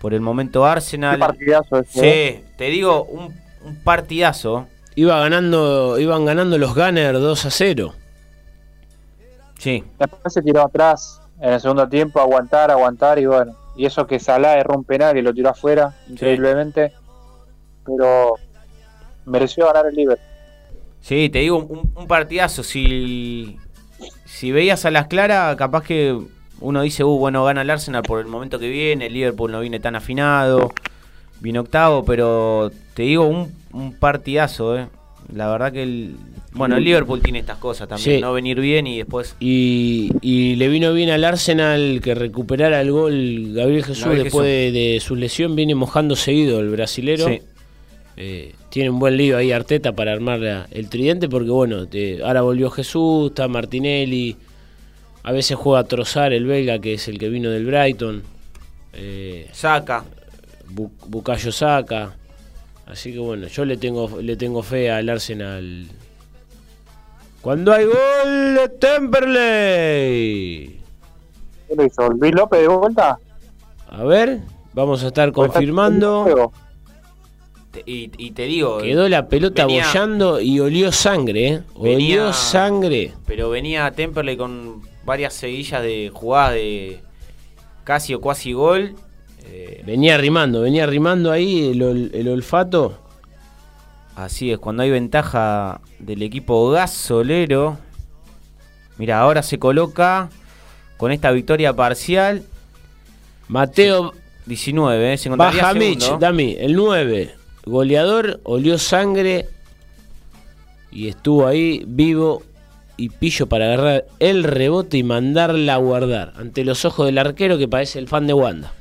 Por el momento Qué Arsenal. partidazo ese. ¿eh? Sí, te digo, un, un partidazo. Iba ganando, iban ganando los Gunners 2 a 0. Sí, Después se tiró atrás en el segundo tiempo, aguantar, aguantar y bueno. Y eso que Salah erró un penal y lo tiró afuera, increíblemente. Pero mereció ganar el Liverpool. Sí, te digo, un, un partidazo. Si, si veías a las claras, capaz que uno dice, uh, bueno, gana el Arsenal por el momento que viene, el Liverpool no viene tan afinado, vino octavo, pero te digo, un, un partidazo, ¿eh? La verdad que el... Bueno, el Liverpool tiene estas cosas también, Sí. no venir bien y después... Y, y le vino bien al Arsenal que recuperara el gol Gabriel Jesús Gabriel después Jesús. de, de su lesión. Viene mojando seguido el brasilero. Sí. Eh, tiene un buen lío ahí Arteta para armar la- el tridente porque bueno, te- ahora volvió Jesús, está Martinelli, a veces juega Trozar el belga que es el que vino del Brighton, eh, Saca. Bu- Bukayo Saka, así que bueno, yo le tengo le tengo fe al Arsenal. Cuando hay gol de Temperley. ¿Qué lo hizo? ¿Luis López de vuelta? A ver, vamos a estar confirmando. Y, y te digo... Quedó la pelota venía- bollando y olió sangre, ¿eh? Olió Venía- sangre. Pero venía Temperley con varias seguillas de jugadas de casi o cuasi gol. Eh, Venía rimando, venía rimando ahí el, ol- el olfato. Así es, cuando hay ventaja del equipo gasolero. Mira, ahora se coloca con esta victoria parcial. Mateo 19, ¿eh? se Bajamich, segundo. Dami, el 9. Goleador, olió sangre y estuvo ahí vivo y pillo para agarrar el rebote y mandarla a guardar ante los ojos del arquero que parece el fan de Wanda.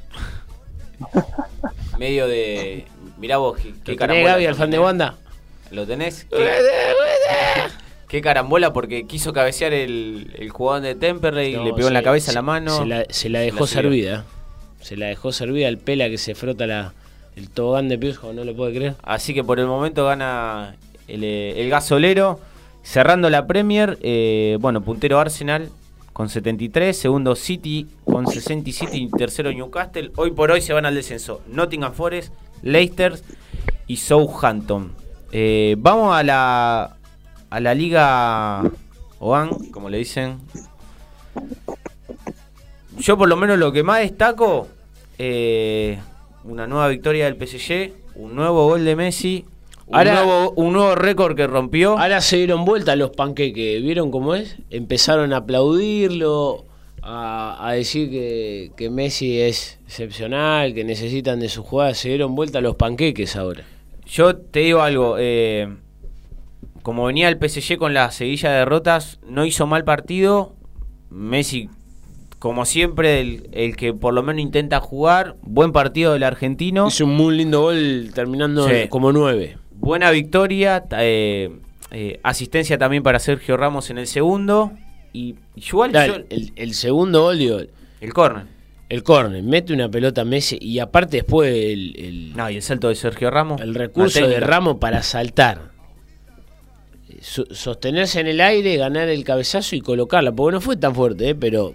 Medio de. Mirá vos, qué, qué ¿Lo tenés, carambola. Gaby, al fan de. Wanda? ¿Lo tenés? ¿Qué, qué carambola porque quiso cabecear el, el jugador de Temperley, No, le pegó en la cabeza se- la mano. Se la, se la dejó la servida. Se la dejó servida el pela que se frota la, el tobogán de Piusco, no lo puede creer. Así que por el momento gana el, eh, el gasolero. Cerrando la Premier, eh, bueno, puntero Arsenal con 73, segundo City con 67 y tercero Newcastle. Hoy por hoy se van al descenso Nottingham Forest, Leicester y Southampton. Eh, vamos a la, a la Liga OAN, como le dicen. Yo por lo menos lo que más destaco, eh, una nueva victoria del PSG, un nuevo gol de Messi, un, Ahora- nuevo, un nuevo récord que rompió. Ahora se dieron vuelta los panqueques, ¿vieron cómo es? Empezaron a aplaudirlo, a, a decir que, que Messi es excepcional, que necesitan de su jugada. Se dieron vuelta los panqueques ahora. Yo te digo algo, eh, como venía el PSG con la seguilla de derrotas, no hizo mal partido. Messi, como siempre, el, el que por lo menos intenta jugar. Buen partido del argentino. Hizo un muy lindo gol terminando Sí. como nueve. Buena victoria. eh, eh, asistencia también para Sergio Ramos en el segundo. Y igual Claro, yo- el, el segundo gol, digo, el córner. el córner, mete una pelota a Messi y aparte después el, el- No, y el salto de Sergio Ramos. el recurso de. Ramos para saltar. So- sostenerse en el aire, ganar el cabezazo y colocarla. Porque no fue tan fuerte, eh, pero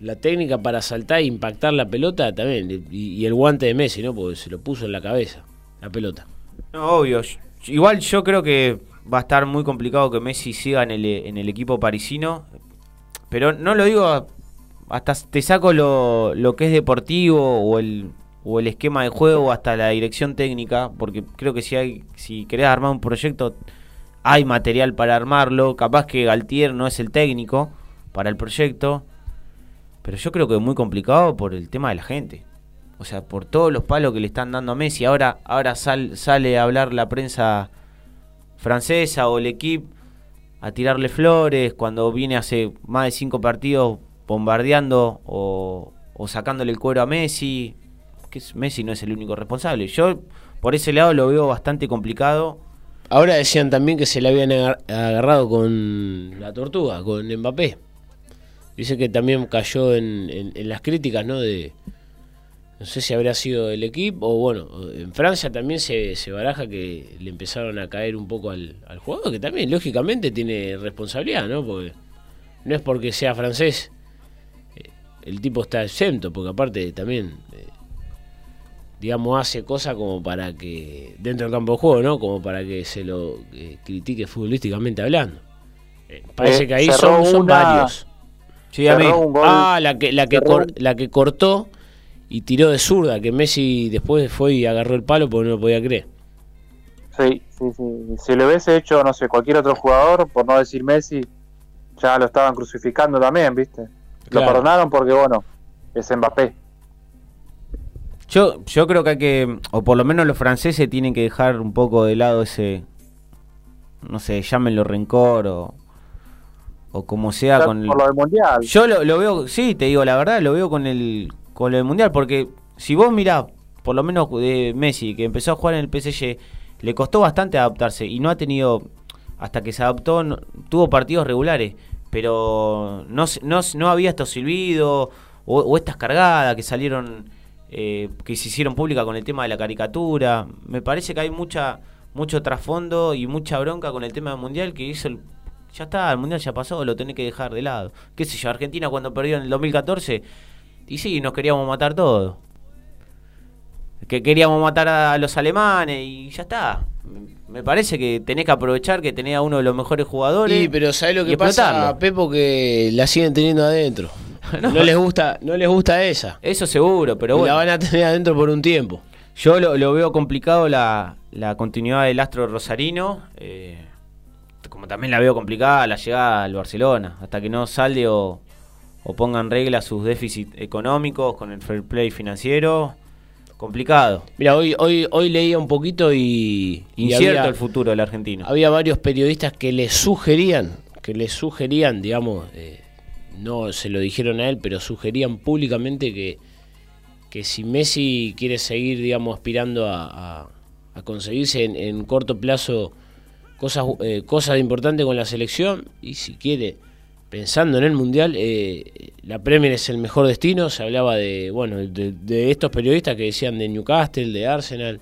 la técnica para saltar e impactar la pelota también. Y, y el guante de Messi, ¿no? Porque se lo puso en la cabeza, la pelota. No, obvio. Igual yo creo que va a estar muy complicado que Messi siga en el, equipo parisino. Pero no lo digo, hasta te saco lo, lo que es deportivo o el, o el esquema de juego, hasta la dirección técnica, porque creo que si, hay, si querés armar un proyecto, hay material para armarlo. Capaz que Galtier no es el técnico para el proyecto. Pero yo creo que es muy complicado por el tema de la gente. O sea, por todos los palos que le están dando a Messi. Ahora, ahora sal- sale a hablar la prensa francesa o el equipo a tirarle flores cuando viene hace más de cinco partidos bombardeando o, sacándole el cuero a Messi. Que es- Messi no es el único responsable. Yo por ese lado lo veo bastante complicado. Ahora decían también que se le habían agar- agarrado con la tortuga, con Mbappé. Dice que también cayó en las críticas, ¿no? De, no sé si habría sido el equipo o bueno, en Francia también se, se baraja que le empezaron a caer un poco al, al jugador, que también lógicamente tiene responsabilidad, ¿no? Porque no es porque sea francés, eh, el tipo está exento, porque aparte también, eh, digamos, hace cosas como para que, dentro del campo de juego, ¿no? Como para que se lo eh, critique futbolísticamente hablando. Eh, parece Eh, que ahí son, son una- varios. Sí, a mí. Ah, la que, la que, cor- la que cortó y tiró de zurda, que Messi después fue y agarró el palo porque no lo podía creer. Sí, sí, sí. Si lo hubiese hecho, no sé, cualquier otro jugador, por no decir Messi, ya lo estaban crucificando también, ¿viste? Claro. Lo perdonaron porque, bueno, es Mbappé. Yo, yo creo que hay que, o por lo menos los franceses tienen que dejar un poco de lado ese, no sé, llámenlo rencor o, o como sea con el... por lo del Mundial. Yo lo, lo veo, sí, te digo la verdad, lo veo con el con el mundial, porque si vos mirás, por lo menos de Messi, que empezó a jugar en el PSG, le costó bastante adaptarse y no ha tenido, hasta que se adaptó, no- tuvo partidos regulares, pero no, no, no había estos silbidos o, o estas cargadas que salieron, eh, que se hicieron públicas con el tema de la caricatura. Me parece que hay mucha mucho trasfondo y mucha bronca con el tema del mundial que hizo el, ya está, el mundial ya pasó, lo tenés que dejar de lado. ¿Qué sé yo? Argentina cuando perdió en el 2014, y sí, nos queríamos matar todos. Que queríamos matar a los alemanes y ya está. Me parece que tenés que aprovechar que tenés a uno de los mejores jugadores. Sí, pero ¿sabes lo que pasa, explotarlo. Pepo? Que la siguen teniendo adentro. No. No, les gusta no les gusta esa. Eso seguro, pero bueno. La van a tener adentro por un tiempo. Yo lo, lo veo complicado la, la continuidad del astro rosarino. eh, como también la veo complicada la llegada al Barcelona. Hasta que no salde o, o pongan regla sus déficits económicos con el fair play financiero. Complicado. Mira, hoy hoy hoy leía un poquito y, y Incierto había, el futuro del argentino. había varios periodistas que le sugerían, que le sugerían, digamos, eh, no se lo dijeron a él, pero sugerían públicamente que, que si Messi quiere seguir, digamos, aspirando a, a- a conseguirse en, en corto plazo cosas, eh, cosas importantes con la selección y si quiere, pensando en el Mundial, eh, la Premier es el mejor destino, se hablaba de, bueno, de, de estos periodistas que decían de Newcastle, de Arsenal,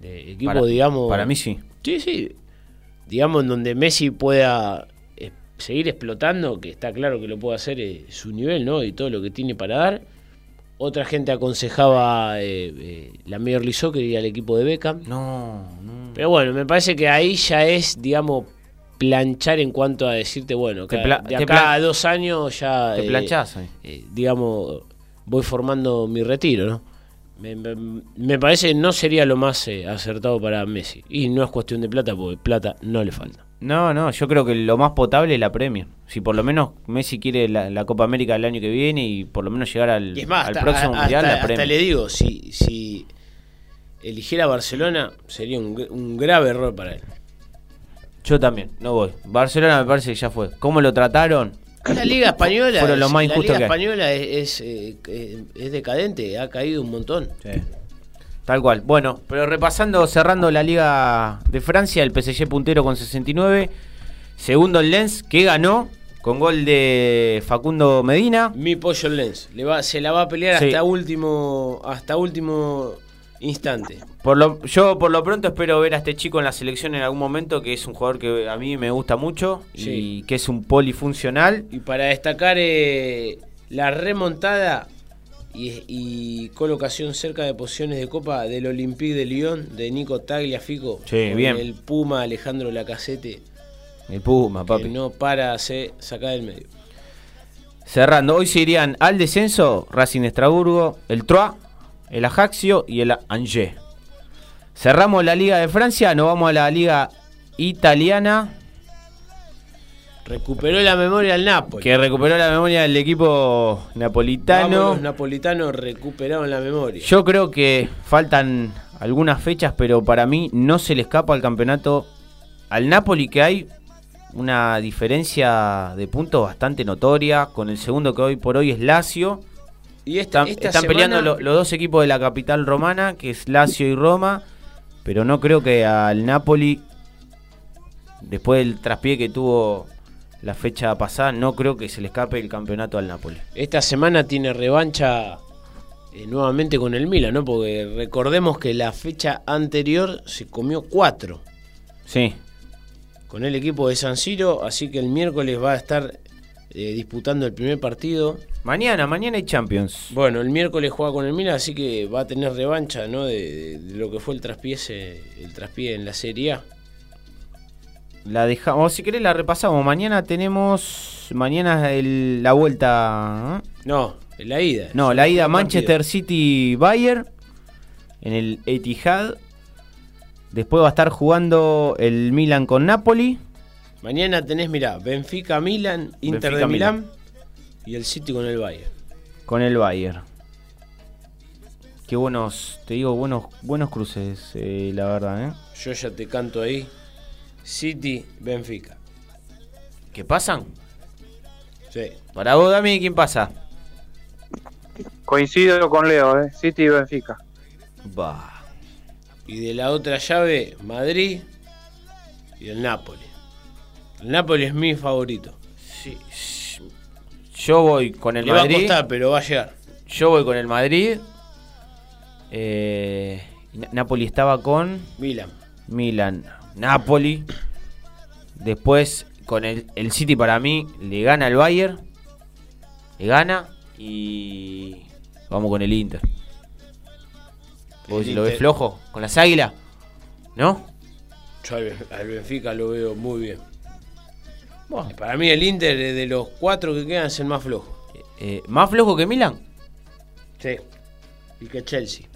de equipos, para, digamos... para mí sí. Sí, sí. digamos, en donde Messi pueda eh, seguir explotando, que está claro que lo puede hacer eh, su nivel, ¿no? Y todo lo que tiene para dar. Otra gente aconsejaba la Major League Soccer y al equipo de Beckham. No, no. Pero bueno, me parece que ahí ya es, digamos, planchar en cuanto a decirte, bueno, que de acá a dos años ya, Te eh, planchás eh, digamos, voy formando mi retiro, ¿no? Me, me- me parece que no sería lo más eh, acertado para Messi. Y no es cuestión de plata, porque plata no le falta. No, no, yo creo que lo más potable es la Premier. Si por lo menos Messi quiere la, la Copa América el año que viene y por lo menos llegar al, Y es más, al hasta, próximo a- mundial, hasta- la hasta Premier. le digo, si, si eligiera Barcelona, sería un, un grave error para él. Yo también, no voy. Barcelona me parece que ya fue. ¿Cómo lo trataron? La Liga Española, Fueron lo es- más la injusto Liga. Española es, es, eh, es decadente, ha caído un montón. Tal cual. Bueno, pero repasando, cerrando la Liga de Francia, el PSG puntero con 69. Segundo el Lens, que ganó con gol de Facundo Medina. Mi pollo Lens, le va, se la va a pelear Sí. hasta último, hasta último instante. Por lo, yo por lo pronto espero ver a este chico en la selección en algún momento, que es un jugador que a mí me gusta mucho Sí. y que es un polifuncional. Y para destacar eh, la remontada y, y colocación cerca de posiciones de copa del Olympique de Lyon de Nico Tagliafico Sí, con bien. el Puma Alejandro Lacazette El Puma, papi. que no para se sacar del medio. Cerrando, hoy se irían al descenso Racing de Estrasburgo, el Troyes, el Ajaxio y el Angers. Cerramos la Liga de Francia, nos vamos a la Liga Italiana, Recuperó la memoria el Napoli. que recuperó la memoria del equipo Vamos, napolitano. los napolitanos recuperaron la memoria. Yo creo que faltan algunas fechas, pero para mí no se le escapa al campeonato al Napoli que hay una diferencia de puntos bastante notoria con el segundo que hoy por hoy es Lazio. Y esta, Están, esta están semana- peleando lo- los dos equipos de la capital romana, que es Lazio y Roma, pero no creo que al Napoli, después del traspié que tuvo la fecha pasada, no creo que se le escape el campeonato al Napoli. Esta semana tiene revancha eh, nuevamente con el Milan, ¿no? Porque recordemos que la fecha anterior se comió cuatro Sí, con el equipo de San Siro, así que el miércoles va a estar eh, disputando el primer partido. Mañana, mañana hay Champions. Bueno, el miércoles juega con el Milan, así que va a tener revancha, ¿no? De, de- de lo que fue el traspié, el traspié en la Serie A. La dejamos, si querés la repasamos. Mañana tenemos, mañana el- la vuelta, ¿eh? No, la ida. no, la ida. Manchester City Bayern en el Etihad. Después va a estar jugando el Milan con Napoli. Mañana tenés, mirá, Benfica, Milan, Inter Benfica, de Milán y el City con el Bayern. con el Bayern. Qué buenos, te digo, buenos, buenos cruces, eh, la verdad, ¿eh? Yo ya te canto ahí. City, Benfica. ¿Qué pasan? Sí. Para vos, Dami, ¿quién pasa? Coincido con Leo, ¿eh? City y Benfica. Bah. Y de la otra llave, Madrid y el Napoli. El Napoli es mi favorito. Sí, sí. Yo voy con el Le va a Madrid. costar, pero va a llegar. Yo voy con el Madrid. Eh, Na- Napoli estaba con Milan. Milan. Napoli. Después con el, el City para mí le gana el Bayern. Le gana y vamos con el Inter. ¿Vos El si lo ves flojo? ¿Con las águilas? ¿No? Yo al, al Benfica lo veo muy bien. Para mí el Inter eh, de los cuatro que quedan es el más flojo. Eh, ¿Más flojo que Milan? Sí. Y que Chelsea.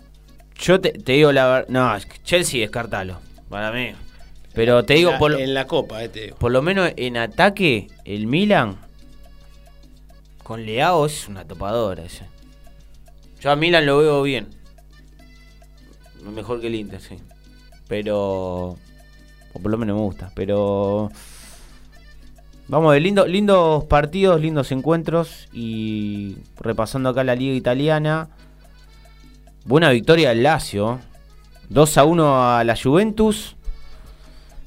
Yo te, te digo la verdad. No, Chelsea descartalo. Para mí. Pero te digo, la- por, en la copa, eh, te digo. por lo menos en ataque, el Milan con Leao es una topadora ese. Yo a Milan lo veo bien. Mejor que el Inter, sí. Pero. O por lo menos me gusta. Pero. Vamos de lindo, lindos partidos, lindos encuentros. Y repasando acá la liga italiana. Buena victoria del Lazio. 2 a 1 a la Juventus.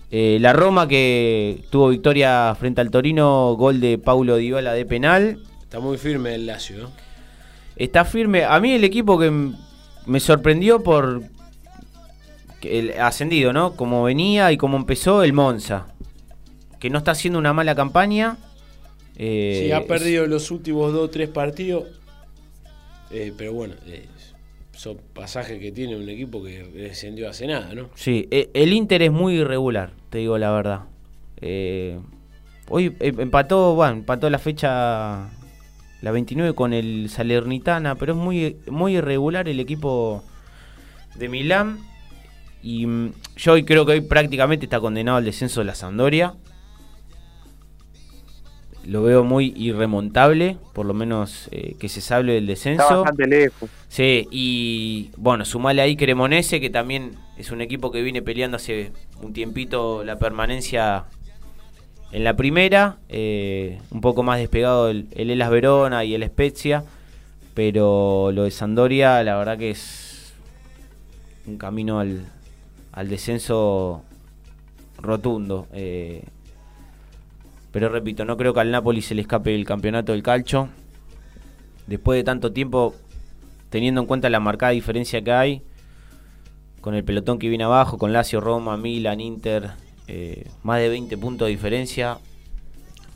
Eh, la Roma que tuvo victoria frente al Torino. Gol de Paulo Dybala de penal. Está muy firme el Lazio. ¿no? Está firme. A mí el equipo que me sorprendió por el ascendido, ¿no? Como venía y como empezó el Monza. Que no está haciendo una mala campaña. Eh, Sí, ha perdido los últimos dos o tres partidos. Eh, pero bueno, eh, son pasajes que tiene un equipo que descendió hace nada, ¿no? Sí, e- el Inter es muy irregular, te digo la verdad. Eh, hoy eh, empató, bueno, empató la fecha la 29 con el Salernitana, pero es muy, muy irregular el equipo de Milán. Y mm, yo hoy creo que hoy prácticamente está condenado al descenso de la Sampdoria. Lo veo muy irremontable, por lo menos eh, que se sabe del Está descenso. bastante lejos. Sí, y bueno, sumale ahí Cremonese, que también es un equipo que viene peleando hace un tiempito la permanencia en la primera, eh, un poco más despegado el, el Elas Verona y el Spezia, pero lo de Sandoria la verdad que es un camino al, al descenso rotundo. eh, pero repito, no creo que al Napoli se le escape el campeonato del calcio. Después de tanto tiempo, teniendo en cuenta la marcada diferencia que hay, con el pelotón que viene abajo, con Lazio, Roma, Milan, Inter, eh, más de 20 puntos de diferencia.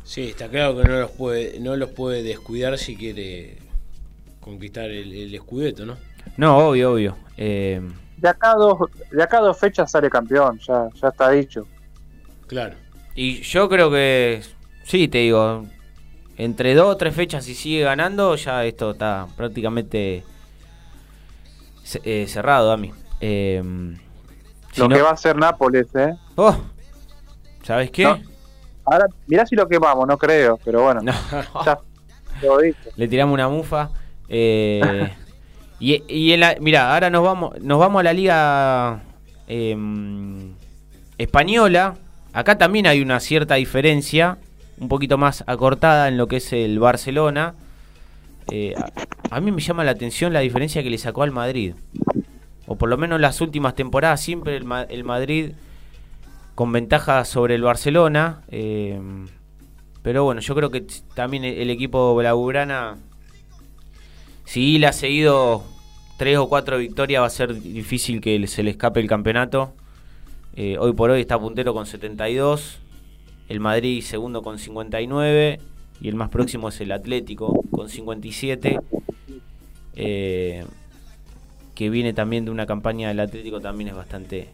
Sí, está claro que no los puede, no los puede descuidar si quiere conquistar el, el escudeto, ¿no? No, obvio, obvio. Eh, De acá a dos, de acá dos fechas sale campeón, ya, ya está dicho. Claro. Y yo creo que, sí, te digo, entre dos o tres fechas si sigue ganando, ya esto está prácticamente eh, cerrado, a mí. Eh, si Lo no- que va a hacer Nápoles, ¿eh? Oh, ¿Sabes qué? No. Ahora, mirá si lo quemamos, no creo, pero bueno, No. ya lo. Le tiramos una mufa. eh, y, y en la, mira, ahora nos vamos, nos vamos a la liga em, española. Acá también hay una cierta diferencia, un poquito más acortada en lo que es el Barcelona. Eh, a, mí me llama la atención la diferencia que le sacó al Madrid. O por lo menos las últimas temporadas siempre el, Ma- el Madrid con ventaja sobre el Barcelona. eh, pero bueno, yo creo que también el, el equipo blaugrana, si le ha seguido tres o cuatro victorias, va a ser difícil que se le escape el campeonato. Eh, hoy por hoy está puntero con 72, el Madrid segundo con 59 y el más próximo es el Atlético con 57. eh, que viene también de una campaña del Atlético, también es bastante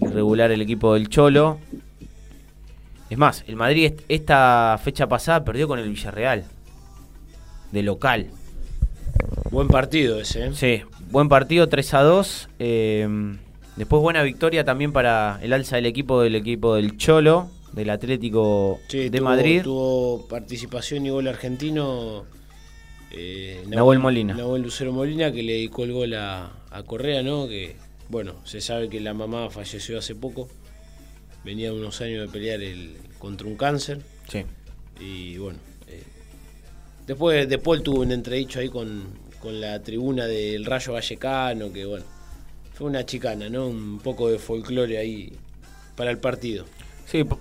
irregular el equipo del Cholo. Es más, el Madrid est- esta fecha pasada perdió con el Villarreal. De local. Buen partido ese, ¿eh? Sí, buen partido, 3 a 2. eh, después buena victoria también para el alza del equipo del equipo del Cholo, del Atlético Sí, de tuvo- Madrid. Tuvo participación y gol argentino. eh, Nahuel Molina. Nahuel Lucero Molina, que le dedicó el gol a, a Correa, ¿no? Que, bueno, se sabe que la mamá falleció hace poco. Venía unos años de pelear el, contra un cáncer. Sí. Y bueno. eh, después, De Paul tuvo un entredicho ahí con, con la tribuna del Rayo Vallecano, que bueno. Fue una chicana, ¿no? Un poco de folclore ahí para el partido. Sí, po-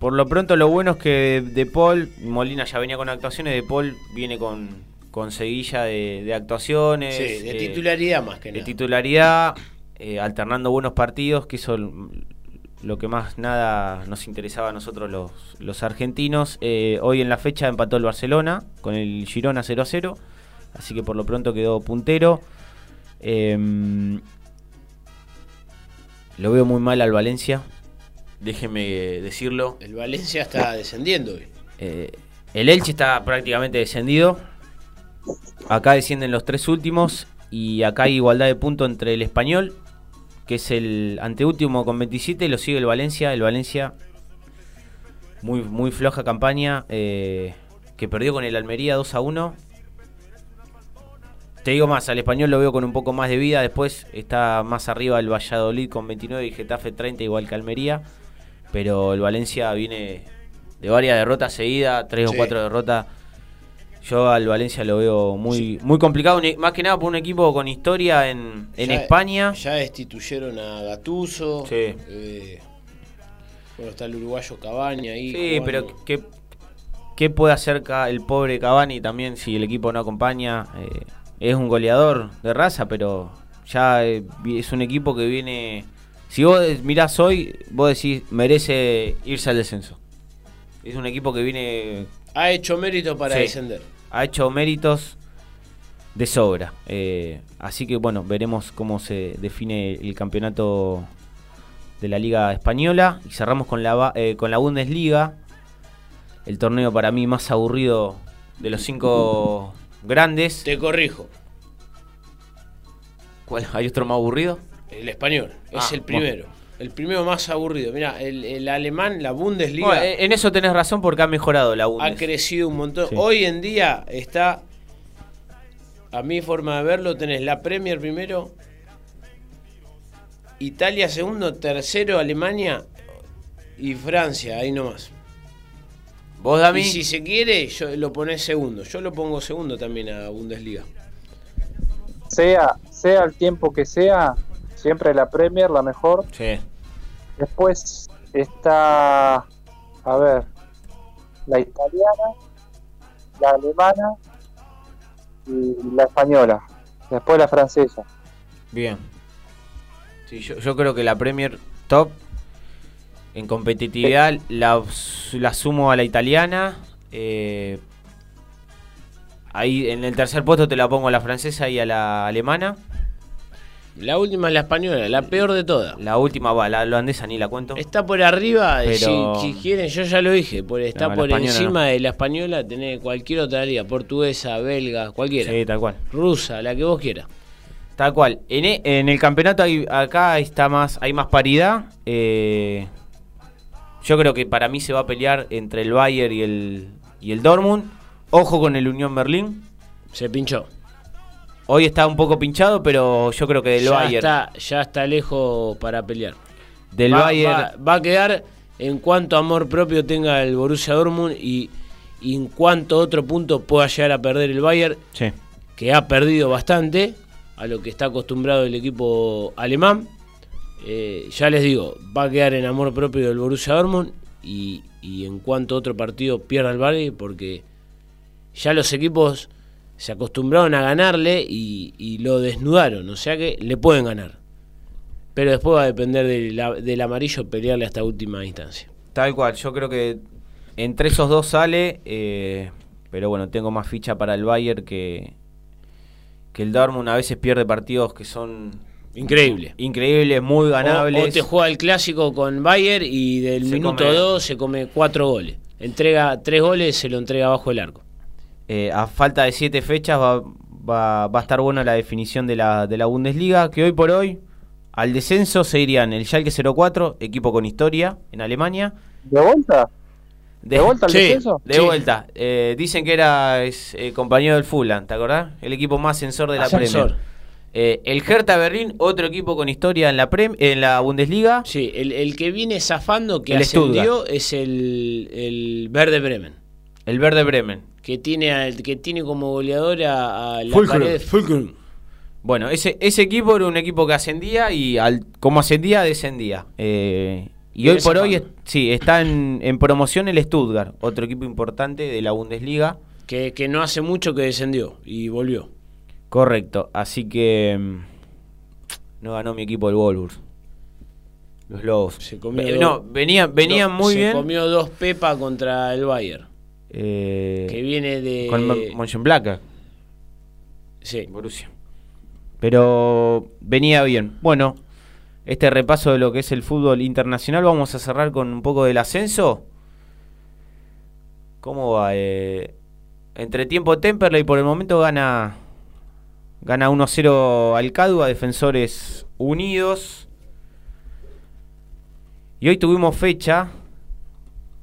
por lo pronto lo bueno es que De Paul, Molina ya venía con actuaciones, De Paul viene con, con seguilla de, de actuaciones. Sí, de eh, titularidad más que de nada. titularidad, eh, alternando buenos partidos, que eso lo que más nada nos interesaba a nosotros los, los argentinos. Eh, hoy en la fecha empató el Barcelona con el Girona 0 a 0, así que por lo pronto quedó puntero. Lo veo muy mal al Valencia, déjeme decirlo. El Valencia está descendiendo hoy. Eh, el Elche está prácticamente descendido. Acá descienden los tres últimos. Y acá hay igualdad de puntos entre el español, que es el anteúltimo con 27, y lo sigue el Valencia. El Valencia, muy, muy floja campaña, eh, que perdió con el Almería 2 a 1. Te digo más, al español lo veo con un poco más de vida. Después está más arriba el Valladolid con 29 y Getafe 30, igual que Almería. Pero el Valencia viene de varias derrotas seguidas, tres Sí. o cuatro derrotas. Yo al Valencia lo veo muy, muy complicado, más que nada por un equipo con historia en, en Ya- España. Ya destituyeron a Gatuso. Sí. Eh, bueno, está el uruguayo Cabaña ahí. Sí, pero ¿qué, qué puede hacer el pobre Cavani también si el equipo no acompaña? Eh, es un goleador de raza, pero ya eh, es un equipo que viene... Si vos mirás hoy, vos decís, merece irse al descenso. Es un equipo que viene Ha hecho mérito para Sí. descender. ha hecho méritos de sobra. Eh, así que bueno, veremos cómo se define el campeonato de la Liga Española. Y cerramos con la, eh, con la Bundesliga. El torneo para mí más aburrido de los cinco grandes. Te corrijo. ¿Cuál? ¿Hay otro más aburrido? El español. Ah, es el primero. El primero más aburrido. Mira, el, el alemán, la Bundesliga, Bueno, en eso tenés razón porque ha mejorado la ha Bundes. crecido un montón. Sí. Hoy en día está, a mi forma de verlo, tenés la Premier primero, Italia segundo, tercero Alemania y Francia, ahí nomás. Vos, Dami, Y si se quiere, yo lo ponés segundo. Yo lo pongo segundo también a Bundesliga. Sea, sea el tiempo que sea, siempre la Premier, la mejor. Sí. Después está, a ver, la italiana, la alemana y la española. Después la francesa. Bien. Sí, yo, yo creo que la Premier top en competitividad la, la sumo a la italiana. eh, ahí en el tercer puesto te la pongo a la francesa y a la alemana. La última es la española, la peor de todas. La última va, la holandesa ni la cuento. Está por arriba, eh, Pero- si, si quieren, yo ya lo dije, por, está No, por encima no. de la española, tenés cualquier otra liga, portuguesa, belga, cualquiera. Sí, tal cual. Rusa, la que vos quieras. Tal cual. En, e- en el campeonato hay, acá está más, hay más paridad. eh, yo creo que para mí se va a pelear entre el Bayern y el, y el Dortmund. Ojo con el Unión Berlín. Se pinchó. Hoy está un poco pinchado, pero yo creo que del ya, Bayern. está, ya está lejos para pelear. Del va, Bayern. va- va a quedar en cuanto amor propio tenga el Borussia Dortmund y, y en cuanto otro punto pueda llegar a perder el Bayern, Sí. que ha perdido bastante a lo que está acostumbrado el equipo alemán. Eh, ya les digo, va a quedar en amor propio del Borussia Dortmund y, en cuanto otro partido pierda el Bayern, porque ya los equipos se acostumbraron a ganarle y, lo desnudaron, o sea que le pueden ganar. Pero después va a depender del, del amarillo pelearle hasta última instancia. Tal cual. Yo creo que entre esos dos sale. eh, pero bueno, tengo más ficha para el Bayern que, que el Dortmund. A veces pierde partidos que son Increíble. increíbles, muy O, ganables. o te juega el clásico con Bayern y del Se minuto come- 2 se come 4 goles. Entrega 3 goles, se lo entrega abajo el arco. Eh, a falta de siete fechas va, va- va a estar buena la definición de la, de la Bundesliga, que hoy por hoy al descenso se irían el Schalke 04, equipo con historia en Alemania. ¿De vuelta? ¿De, vuelta al sí. descenso? De Sí. vuelta. Eh, dicen que era es, eh, compañero del Fulham, ¿te acordás? El equipo más ascensor de la Ascensor. Premier. Eh, el Hertha Berlín, otro equipo con historia en la, Prem- en la Bundesliga. Sí, el, el que viene zafando, que El ascendió, es el, el Verde Bremen. El Verde Bremen. Que tiene, al- que tiene como goleador a, a la Fulcrum. pared Fulcrum. Bueno, ese, ese equipo era un equipo que ascendía y al, como ascendía, descendía. Eh, y hoy por hoy, es- sí, está en, en promoción el Stuttgart, otro equipo importante de la Bundesliga. Que, que no hace mucho que descendió y volvió. Correcto, así que mm, no ganó mi equipo el Wolves. Los Lobos. Se comió no, venían, venían Do- muy se bien. comió dos Pepa contra el Bayern. eh, Que viene de. con Mönchengladbach, Sí. Borussia. Pero venía bien. Bueno, este repaso de lo que es el fútbol internacional, vamos a cerrar con un poco del ascenso. ¿Cómo va? Eh, entre tiempo Temperley por el momento gana gana 1-0 al Cadua, Defensores Unidos. Y hoy tuvimos fecha.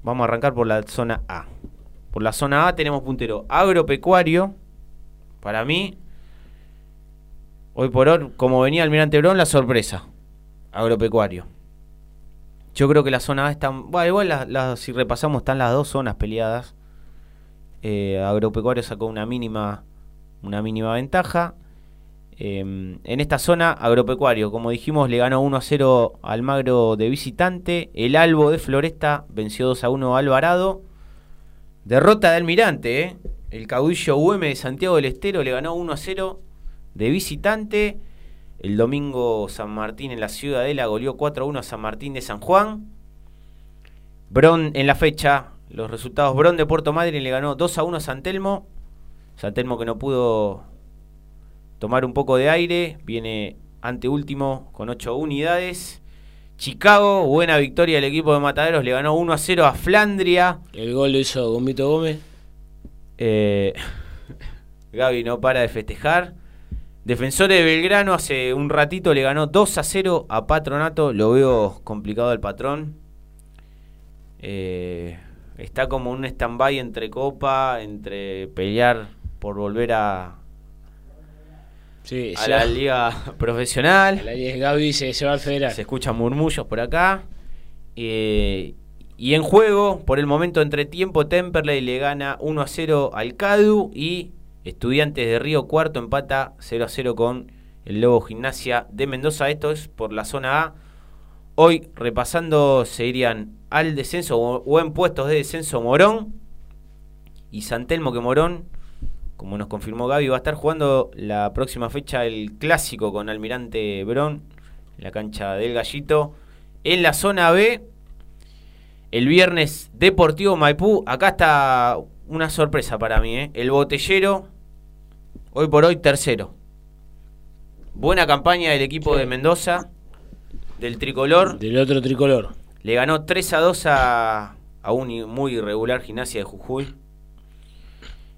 Vamos a arrancar por la zona A. Por la zona A tenemos puntero agropecuario. Para mí, hoy por hoy, como venía Almirante Brón, la sorpresa. Agropecuario. Yo creo que la zona A está. Igual la- si repasamos, están las dos zonas peleadas. Eh, agropecuario sacó una mínima, una mínima ventaja. Eh, en esta zona, Agropecuario, como dijimos, le ganó 1 a 0 al Magro de visitante. El Albo de Floresta venció 2 a 1 a Alvarado. Derrota de Almirante, ¿eh? El caudillo UM de Santiago del Estero le ganó 1 a 0 de visitante. El domingo San Martín en la Ciudadela goleó 4 a 1 a San Martín de San Juan. Bron en la fecha los resultados. Bron de Puerto Madryn le ganó 2 a 1 a San Telmo. San Telmo que no pudo tomar un poco de aire. Viene anteúltimo con 8 unidades. Chicago, buena victoria del equipo de Mataderos. Le ganó 1 a 0 a Flandria. El gol lo hizo Gomito Gómez. Eh, Gaby no para de festejar. Defensores de Belgrano hace un ratito le ganó 2 a 0 a Patronato. Lo veo complicado el patrón. Eh, está como un stand-by entre Copa, entre pelear por volver a, Sí, a la liga profesional. La 10 Gaby se, se va al federal. Se escuchan murmullos por acá. Eh, y en juego, por el momento entre tiempo, Temperley le gana 1 a 0 al Cadu y Estudiantes de Río Cuarto empata 0 a 0 con el Lobo Gimnasia de Mendoza. Esto es por la zona A. Hoy, repasando, se irían al descenso o en puestos de descenso Morón y Santelmo, que Morón, como nos confirmó Gaby, va a estar jugando la próxima fecha el clásico con Almirante Brón en la cancha del Gallito. En la zona B, el viernes Deportivo Maipú. Acá está una sorpresa para mí. ¿eh? El botellero, hoy por hoy tercero. Buena campaña del equipo de Mendoza, del tricolor. Del otro tricolor. Le ganó 3 a 2 a, a un muy irregular gimnasia de Jujuy.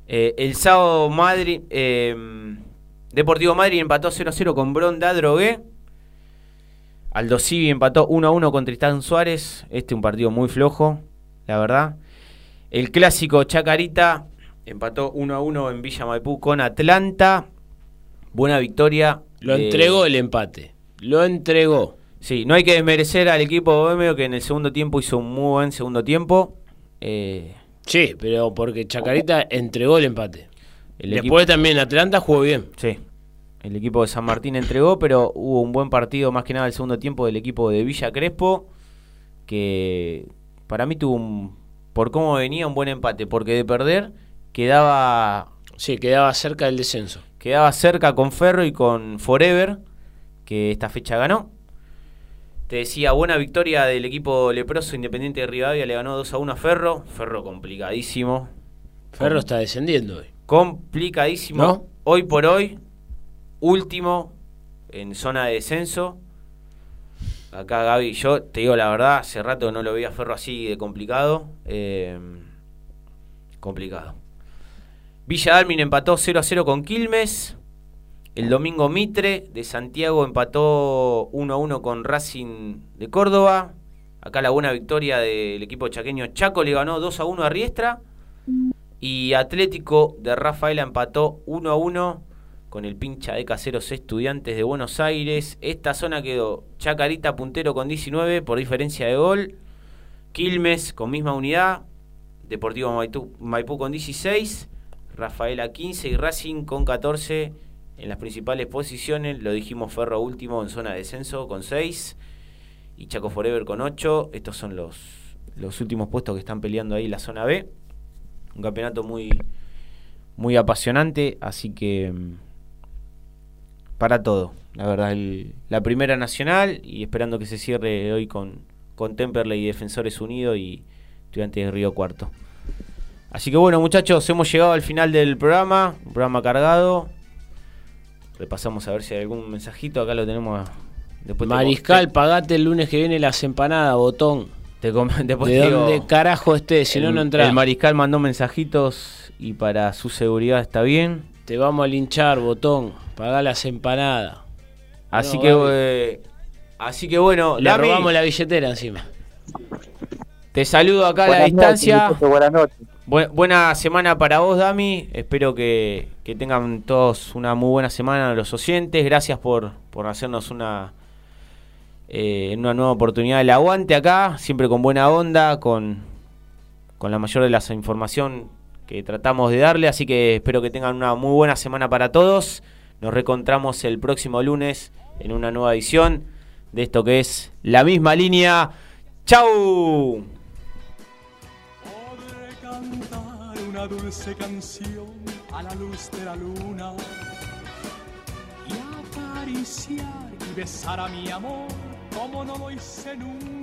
Eh, el sábado Madrid, eh, Deportivo Madrid empató 0 a 0 con Bronda Drogué. Aldo Civi empató 1 a 1 con Tristán Suárez. Este un partido muy flojo, la verdad. El clásico Chacarita empató 1 a 1 en Villa Maipú con Atlanta. Buena victoria. Lo de- entregó el empate. Lo entregó. Sí, no hay que desmerecer al equipo bohemio que en el segundo tiempo hizo un muy buen segundo tiempo. Eh, Sí, pero porque Chacarita entregó el empate. el Después equipo, también Atlanta jugó bien. sí, el equipo de San Martín entregó, pero hubo un buen partido más que nada el segundo tiempo del equipo de Villa Crespo, que para mí tuvo un, por cómo venía, un buen empate, porque de perder quedaba, Sí, quedaba cerca del descenso. quedaba cerca con Ferro y con Forever, que esta fecha ganó. Te decía, buena victoria del equipo leproso Independiente de Rivadavia, le ganó 2 a 1 a Ferro. Ferro complicadísimo. Ferro está descendiendo hoy. Complicadísimo. ¿No? Hoy por hoy, último en zona de descenso. Acá Gaby, yo te digo la verdad, hace rato no lo veía a Ferro así de complicado. Eh, complicado. Villa Dalmin empató 0 a 0 con Quilmes. El domingo Mitre de Santiago empató 1 a 1 con Racing de Córdoba. Acá la buena victoria del equipo chaqueño Chaco le ganó 2 a 1 a Riestra. Y Atlético de Rafaela empató 1 a 1 con el pincha de Caseros Estudiantes de Buenos Aires. Esta zona quedó Chacarita puntero con 19 por diferencia de gol. Quilmes con misma unidad. Deportivo Maipú, Maipú con 16. Rafaela 15 y Racing con 14 en las principales posiciones. Lo dijimos Ferro último en zona de descenso con 6. Y Chaco Forever con 8. Estos son los, los últimos puestos que están peleando ahí la zona B. Un campeonato muy, muy apasionante, así que mm, para todo, la verdad, el- la primera nacional y esperando que se cierre hoy con, con Temperley y Defensores Unidos y Estudiantes de Río Cuarto. Así que bueno muchachos, hemos llegado al final del programa, un programa cargado. Repasamos a ver si hay algún mensajito, acá lo tenemos. Después te- Mariscal, pagate el lunes que viene las empanadas, botón. te com- después de te digo- carajo estés, si no, el, no entras. el mariscal mandó mensajitos y para su seguridad está bien. Te vamos a linchar, botón. Pagá las empanadas. Así No, que eh, así que bueno, Le robamos la billetera encima. te saludo acá a la noches, distancia. buenas noches. Bu- buena semana para vos, Dami. Espero que, tengan todos una muy buena semana los oyentes. Gracias por, por hacernos una eh, una nueva oportunidad del aguante acá, siempre con buena onda, con, con la mayor de las información que tratamos de darle. Así que espero que tengan una muy buena semana para todos. Nos reencontramos el próximo lunes en una nueva edición de esto que es la misma línea. ¡Chau! Cantar una dulce canción a la luz de la luna y acariciar y besar a mi amor como no lo hice nunca.